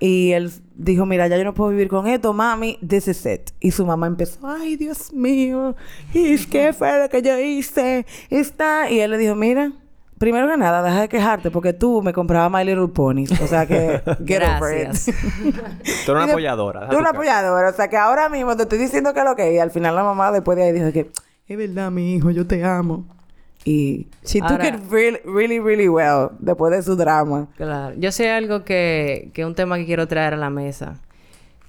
Y él dijo, mira, ya yo no puedo vivir con esto, mami, this is it. Y su mamá empezó, ay, Dios mío, ¿y qué fue lo que yo hice? Está... Y él le dijo, mira, primero que nada, deja de quejarte porque tú me comprabas My Little Ponies. O sea que, get over it. Gracias. (laughs) Tú eres una apoyadora. Tú tu una apoyadora. O sea que ahora mismo te estoy diciendo que lo que es. Y al final la mamá después de ahí dijo que... Es verdad, mi hijo. Yo te amo. Y... She took Ahora- it really, really, really well. Después de su drama. Claro. Yo sé algo que, que un tema que quiero traer a la mesa.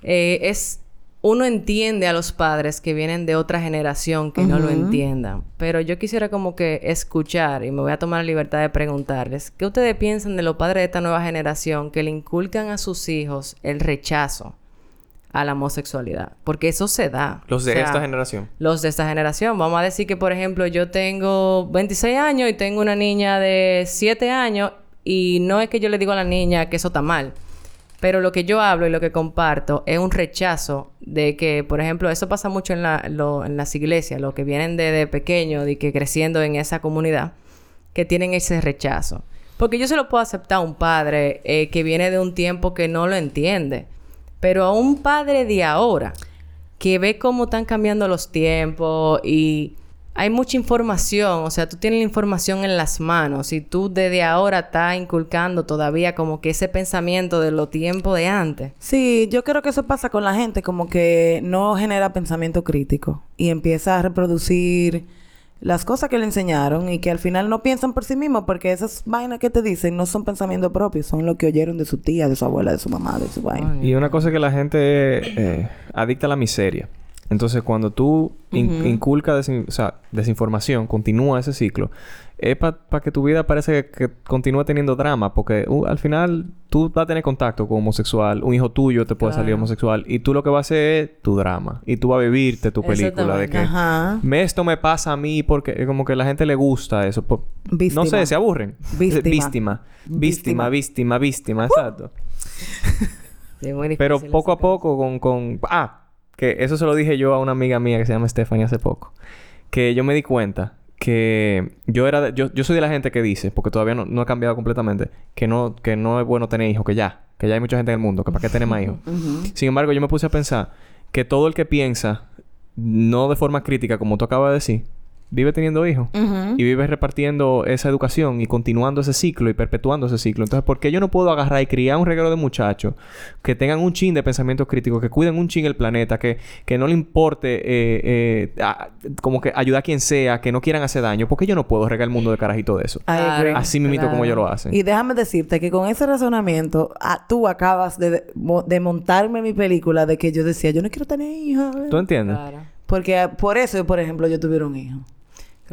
Eh, es uno entiende a los padres que vienen de otra generación que no lo entiendan. Pero yo quisiera como que escuchar y me voy a tomar la libertad de preguntarles, ¿qué ustedes piensan de los padres de esta nueva generación que le inculcan a sus hijos el rechazo a la homosexualidad? Porque eso se da. Los de O sea, esta generación. los de esta generación. Vamos a decir que, por ejemplo, yo tengo 26 años y tengo una niña de 7 años y no es que yo le digo a la niña que eso está mal. Pero lo que yo hablo y lo que comparto es un rechazo de que, por ejemplo, eso pasa mucho en, la, lo- en las iglesias, los que vienen de, de pequeño y que creciendo en esa comunidad, que tienen ese rechazo. Porque yo se lo puedo aceptar a un padre eh, que viene de un tiempo que no lo entiende. Pero a un padre de ahora, que ve cómo están cambiando los tiempos y hay mucha información, o sea, tú tienes la información en las manos y tú desde ahora estás inculcando todavía como que ese pensamiento de los tiempos de antes. Sí, yo creo que eso pasa con la gente. Como que no genera pensamiento crítico. Y empieza a reproducir las cosas que le enseñaron. Y que al final no piensan por sí mismos. Porque esas vainas que te dicen no son pensamientos propios. Son lo que oyeron de su tía, de su abuela, de su mamá, de su vaina. Y una cosa que la gente eh, adicta a la miseria. Entonces, cuando tú in- inculcas desin- o sea, desinformación, continúa ese ciclo, es para que tu vida parece que, que continúe teniendo drama, porque uh, al final tú vas a tener contacto con homosexual, un hijo tuyo te puede salir homosexual, y tú lo que vas a hacer es tu drama, y tú vas a vivirte tu película de que Ajá. me esto me pasa a mí porque como que a la gente le gusta eso. No sé, se aburren. Víctima. Víctima. Víctima, víctima, víctima, exacto. (laughs) Pero poco a poco con, con... Ah, que eso se lo dije yo a una amiga mía que se llama Stephanie hace poco. Que yo me di cuenta que yo era... de- yo, yo soy de la gente que dice, porque todavía no, no ha cambiado completamente, que no, que no es bueno tener hijos, que ya. Que ya hay mucha gente en el mundo, que para qué tener más hijos. (laughs) Sin embargo, yo me puse a pensar que todo el que piensa, no de forma crítica, como tú acabas de decir, vive teniendo hijos y vive repartiendo esa educación y continuando ese ciclo y perpetuando ese ciclo. Entonces, ¿por qué yo no puedo agarrar y criar un reguero de muchachos que tengan un chin de pensamiento crítico, que cuiden un chin el planeta, que, que no le importe eh, eh, a- como que ayudar a quien sea, que no quieran hacer daño? ¿Por qué yo no puedo regar el mundo de carajito de eso? Claro. Así mismo como ellos lo hacen. Y déjame decirte que con ese razonamiento, ah, tú acabas de, de montarme mi película de que yo decía, yo no quiero tener hijos. ¿Tú entiendes? Claro. Porque por eso, por ejemplo, yo tuviera un hijo.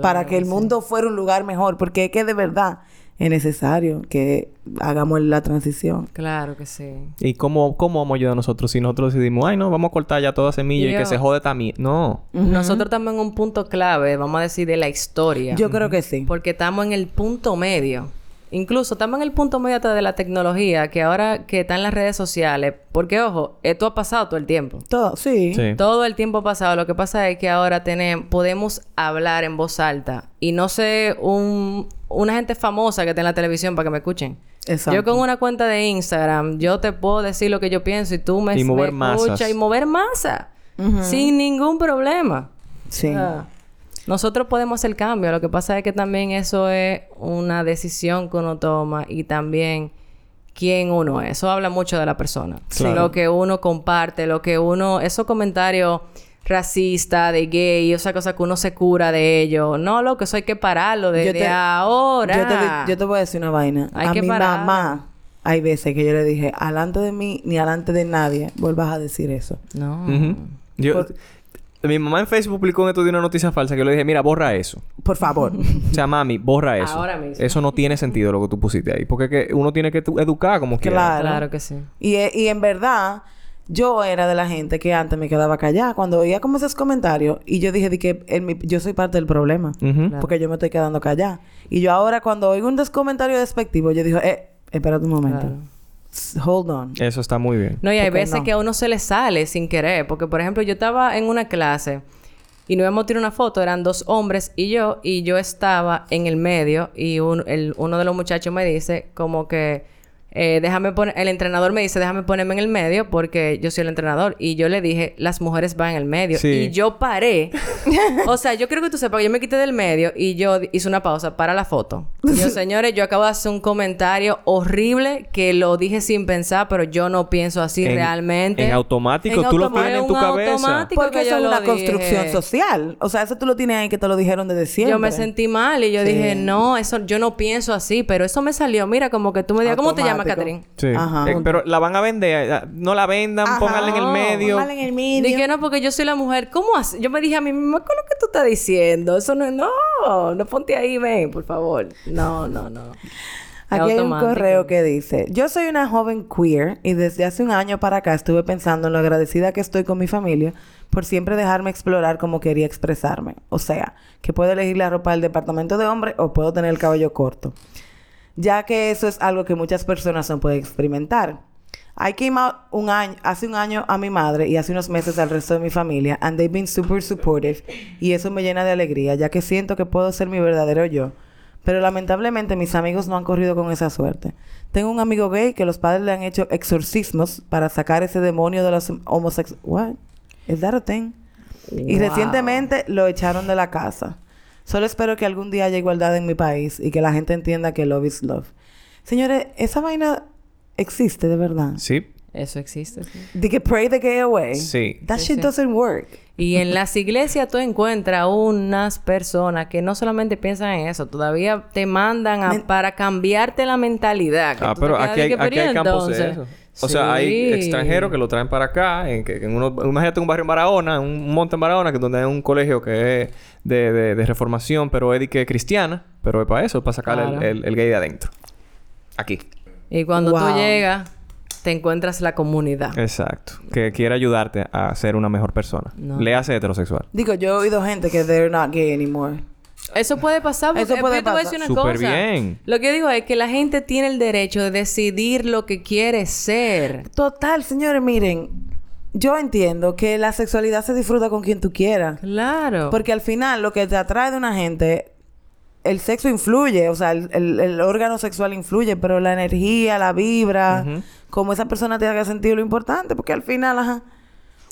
Para que el sí. mundo fuera un lugar mejor. Porque es que de verdad es necesario que hagamos la transición. Claro que sí. ¿Y cómo, cómo vamos a ayudar a nosotros si nosotros decidimos, ay, no, vamos a cortar ya toda semilla y Yo- que se jode también? No. Nosotros también un punto clave, vamos a decir, de la historia. Yo creo que sí. Porque estamos en el punto medio. Incluso estamos en el punto medio de la tecnología, que ahora que están las redes sociales, porque ojo, esto ha pasado todo el tiempo. Todo, sí. Sí. Todo el tiempo ha pasado. Lo que pasa es que ahora tenemos, podemos hablar en voz alta y no sé un, una gente famosa que esté en la televisión para que me escuchen. Exacto. Yo con una cuenta de Instagram, yo te puedo decir lo que yo pienso y tú me, Y mover me escuchas y mover masa sin ningún problema. Sí. Ah, nosotros podemos hacer cambio. Lo que pasa es que también eso es una decisión que uno toma y también quién uno es. Eso habla mucho de la persona. Claro. Lo que uno comparte, lo que uno... Esos comentarios racistas, de gay, esa cosa que uno se cura de ello. No, lo que eso hay que pararlo desde Yo te- ahora. Yo te, yo te voy a decir una vaina. Hay a que mi parar. mamá, hay veces que yo le dije, alante de mí ni alante de nadie, vuelvas a decir eso. No. Yo... Por- Mi mamá en Facebook publicó en esto de una noticia falsa que yo le dije, mira, borra eso. Por favor. (laughs) O sea, mami, borra (laughs) eso. Ahora mismo. Eso no tiene sentido lo que tú pusiste ahí. Porque que uno tiene que educar como quiera. Claro. Claro que sí. y, e- y en verdad, yo era de la gente que antes me quedaba callada cuando oía como esos comentarios y yo dije de que en mi- yo soy parte del problema. Ujú. Porque yo me estoy quedando callada. Y yo ahora cuando oigo un des- comentario despectivo, yo digo, eh, espérate un momento. Claro. Hold on. Eso está muy bien. No, y hay veces no. que a uno se le sale sin querer. Porque, por ejemplo, yo estaba en una clase y nos íbamos a tirar una foto. Eran dos hombres y yo. Y yo estaba en el medio. Y un- el- uno de los muchachos me dice como que... eh, déjame poner... El entrenador me dice, déjame ponerme en el medio porque yo soy el entrenador. Y yo le dije, las mujeres van en el medio. Sí. Y yo paré. (laughs) o sea, yo creo que tú sepas que yo me quité del medio y yo hice una pausa para la foto. Y yo, señores, yo acabo de hacer un comentario horrible que lo dije sin pensar, pero yo no pienso así En- realmente. En automático, En tú lo automático. tienes en tu cabeza. automático. Porque que eso es lo una dije. construcción social. O sea, eso tú lo tienes ahí que te lo dijeron desde siempre. Yo me sentí mal y yo Sí. dije, no, eso yo no pienso así, pero eso me salió. Mira, como que tú me digas, ¿cómo te llamas, Catherine? Sí. Ajá. Eh, pero la van a vender. eh, No la vendan, Ajá. pónganla en el medio. Póngala en el medio. Dije, no, porque yo soy la mujer. ¿Cómo así? Yo me dije a mí misma, ¿qué es lo que tú estás diciendo? Eso no es... No, no ponte ahí, ven, por favor. No, no, no. (laughs) Aquí hay un correo que dice, yo soy una joven queer y desde hace un año para acá estuve pensando en lo agradecida que estoy con mi familia por siempre dejarme explorar como quería expresarme. O sea, que puedo elegir la ropa del departamento de hombre o puedo tener el cabello corto. Ya que eso es algo que muchas personas no pueden experimentar. I came out un año, hace un año a mi madre y hace unos meses al resto de mi familia and they've been super supportive y eso me llena de alegría ya que siento que puedo ser mi verdadero yo. Pero lamentablemente mis amigos no han corrido con esa suerte. Tengo un amigo gay que los padres le han hecho exorcismos para sacar ese demonio de los homosexuales. What? Is that a thing? Y Wow. recientemente lo echaron de la casa. Solo espero que algún día haya igualdad en mi país y que la gente entienda que love is love. Señores, esa vaina existe de verdad. Sí. Eso existe, sí. De que pray the gay away. Sí. That Sí, shit sí. doesn't work. Y en las iglesias tú encuentras unas personas que no solamente piensan en eso, todavía te mandan a- Men- para cambiarte la mentalidad. que Ah, pero aquí hay, que, aquí hay campos de entonces- eso. O sea, hay extranjeros que lo traen para acá. En que, en uno, imagínate un barrio en Barahona, un monte en Barahona, que donde hay un colegio que es de, de, de reformación, pero es de que cristiana. Pero es para eso, es para sacar Claro. el, el- el gay de adentro. Aquí. Y cuando Wow. tú llegas, te encuentras la comunidad. Exacto. Que quiere ayudarte a ser una mejor persona. No. Le hace heterosexual. Digo, yo he oído gente que they're not gay anymore. Eso puede pasar. Porque, Eso puede yo te voy a pasar. decir una Súper cosa. bien. Lo que yo digo es que la gente tiene el derecho de decidir lo que quiere ser. Total, señores, miren. Yo entiendo que la sexualidad se disfruta con quien tú quieras. Claro. Porque al final lo que te atrae de una gente, el sexo influye, o sea, el, el- el órgano sexual influye, pero la energía, la vibra, Ujú. como esa persona te haga sentir lo importante, porque al final, ajá.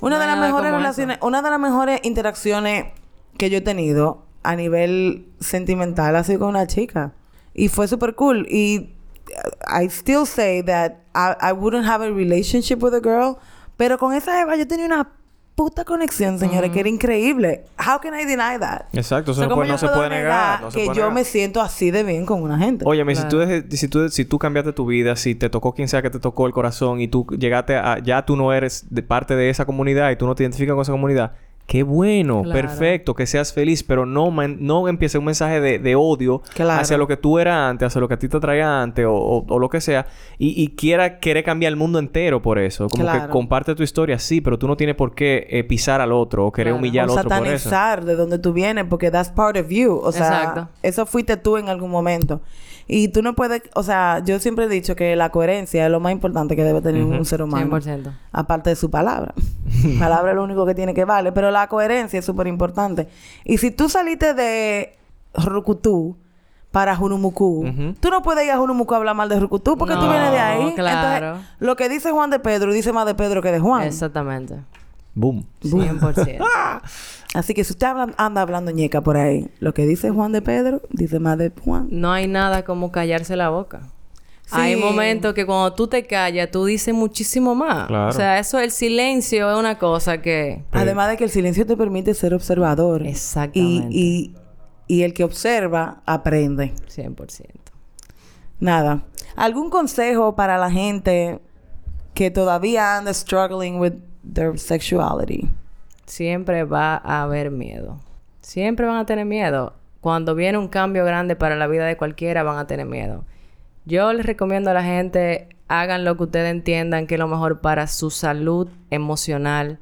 Una No de las mejores relaciones, una de las mejores interacciones que yo he tenido a nivel sentimental sido con una chica. Y fue súper cool. Y I still say that I, I wouldn't have a relationship with a girl. Pero con esa Eva yo tenía una puta conexión, señores, que era increíble. How can I deny that? Exacto, eso O sea, no, ¿cómo puede- yo no se puede negar. no se que puede yo negar. me siento así de bien con una gente. Óyeme, si, tú Claro. si, tú, si tú cambiaste tu vida, si te tocó quien sea que te tocó el corazón y tú llegaste a... Ya tú no eres de parte de esa comunidad y tú no te identificas con esa comunidad. Qué bueno, Claro. perfecto, que seas feliz, pero no, man- no empiece un mensaje de, de odio Claro. hacia lo que tú eras antes, hacia lo que a ti te traía antes o, o- o lo que sea. Y, y quiera querer cambiar el mundo entero por eso. Como que comparte tu historia, sí, pero tú no tienes por qué eh, pisar al otro o querer Claro. humillar o al otro por eso. satanizar de donde tú vienes porque that's part of you. O sea, Exacto. eso fuiste tú en algún momento. Y tú no puedes, o sea, yo siempre he dicho que la coherencia es lo más importante que debe tener un ser humano. 100%. Aparte de su palabra. (laughs) palabra es lo único que tiene que vale. Pero la coherencia es súper importante. Y si tú saliste de Rucutú para Junumucú, Ujú. tú no puedes ir a Junumucú a hablar mal de Rucutú porque tú No, vienes de ahí. claro. Entonces, lo que dice Juan de Pedro dice más de Pedro que de Juan. Exactamente. Boom. 100%. (laughs) Así que si usted habla- anda hablando ñeca por ahí, lo que dice Juan de Pedro, dice más de Juan. no hay nada como callarse la boca. Sí. Hay momentos que cuando tú te callas, tú dices muchísimo más. Claro. O sea, eso, el silencio es una cosa que... Además de que el silencio te permite ser observador. Exactamente. Y, y, y el que observa, aprende. 100%. Nada. ¿Algún consejo para la gente que todavía anda struggling with their sexuality? Siempre va a haber miedo. Siempre van a tener miedo. Cuando viene un cambio grande para la vida de cualquiera, van a tener miedo. Yo les recomiendo a la gente, hagan lo que ustedes entiendan que es lo mejor para su salud emocional.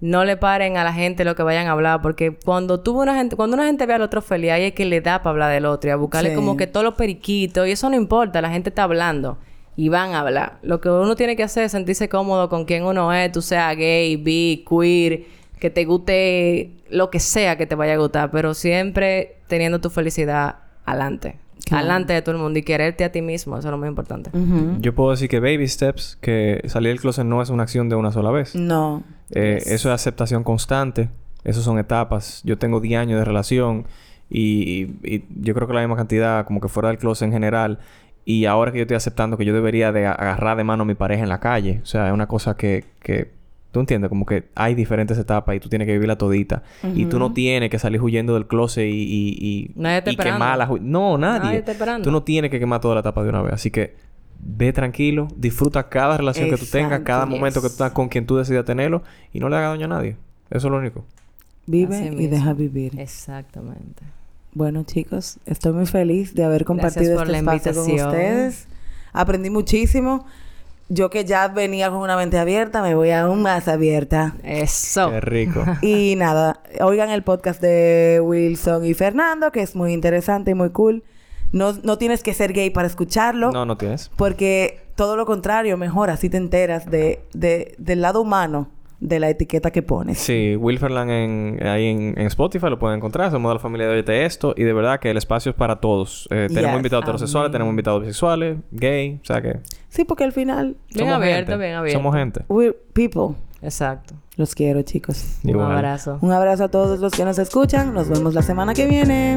No le paren a la gente lo que vayan a hablar, porque cuando tuvo una gente, cuando una gente ve al otro feliz, ahí es que le da para hablar del otro y a buscarle Sí. como que todos los periquitos, y eso no importa, la gente está hablando y van a hablar. Lo que uno tiene que hacer es sentirse cómodo con quien uno es, tú seas gay, bi, queer, que te guste lo que sea que te vaya a gustar, pero siempre teniendo tu felicidad adelante. Claro. Adelante de todo el mundo y quererte a ti mismo, eso es lo más importante. Yo puedo decir que baby steps, que salir del closet no es una acción de una sola vez. No. Eh, Eso es aceptación constante. Eso son etapas. Yo tengo 10 años de relación y, y yo creo que la misma cantidad como que fuera del closet en general. Y ahora que yo estoy aceptando que yo debería de agarrar de mano a mi pareja en la calle. O sea, es una cosa que... que Tú entiendes, como que hay diferentes etapas y tú tienes que vivirla todita. Y tú no tienes que salir huyendo del closet y, y, y, Nadie está y quemarla. ju- No, nadie. Nadie esperando. Tú no tienes que quemar toda la etapa de una vez. Así que ve tranquilo, disfruta cada relación que tú tengas, cada momento que tú estás con quien tú decidas tenerlo y no le haga daño a nadie. Eso es lo único. Vive Así y mismo. deja vivir. Exactamente. Bueno, chicos, estoy muy feliz de haber compartido este la espacio con ustedes. Aprendí muchísimo. Yo que ya venía con una mente abierta, me voy aún más abierta. Eso. Qué rico. (laughs) Y nada, oigan el podcast de Wilson y Fernando, que es muy interesante y muy cool. No, no tienes que ser gay para escucharlo, no, no tienes. porque todo lo contrario, mejor así te enteras de, de- del lado humano de la etiqueta que pones. Sí, Wilferland en, ahí en, en Spotify lo pueden encontrar. Somos de la familia de Oyete Esto. Y de verdad que el espacio es para todos. Eh, tenemos Yes. invitados heterosexuales, tenemos invitados bisexuales, gay. O sea que... Sí, porque al final, Bien somos abierto, gente. bien abierto. Somos gente. we're people. Exacto. Los quiero, chicos. Un Igual. abrazo. Un abrazo a todos los que nos escuchan. Nos vemos la semana que viene.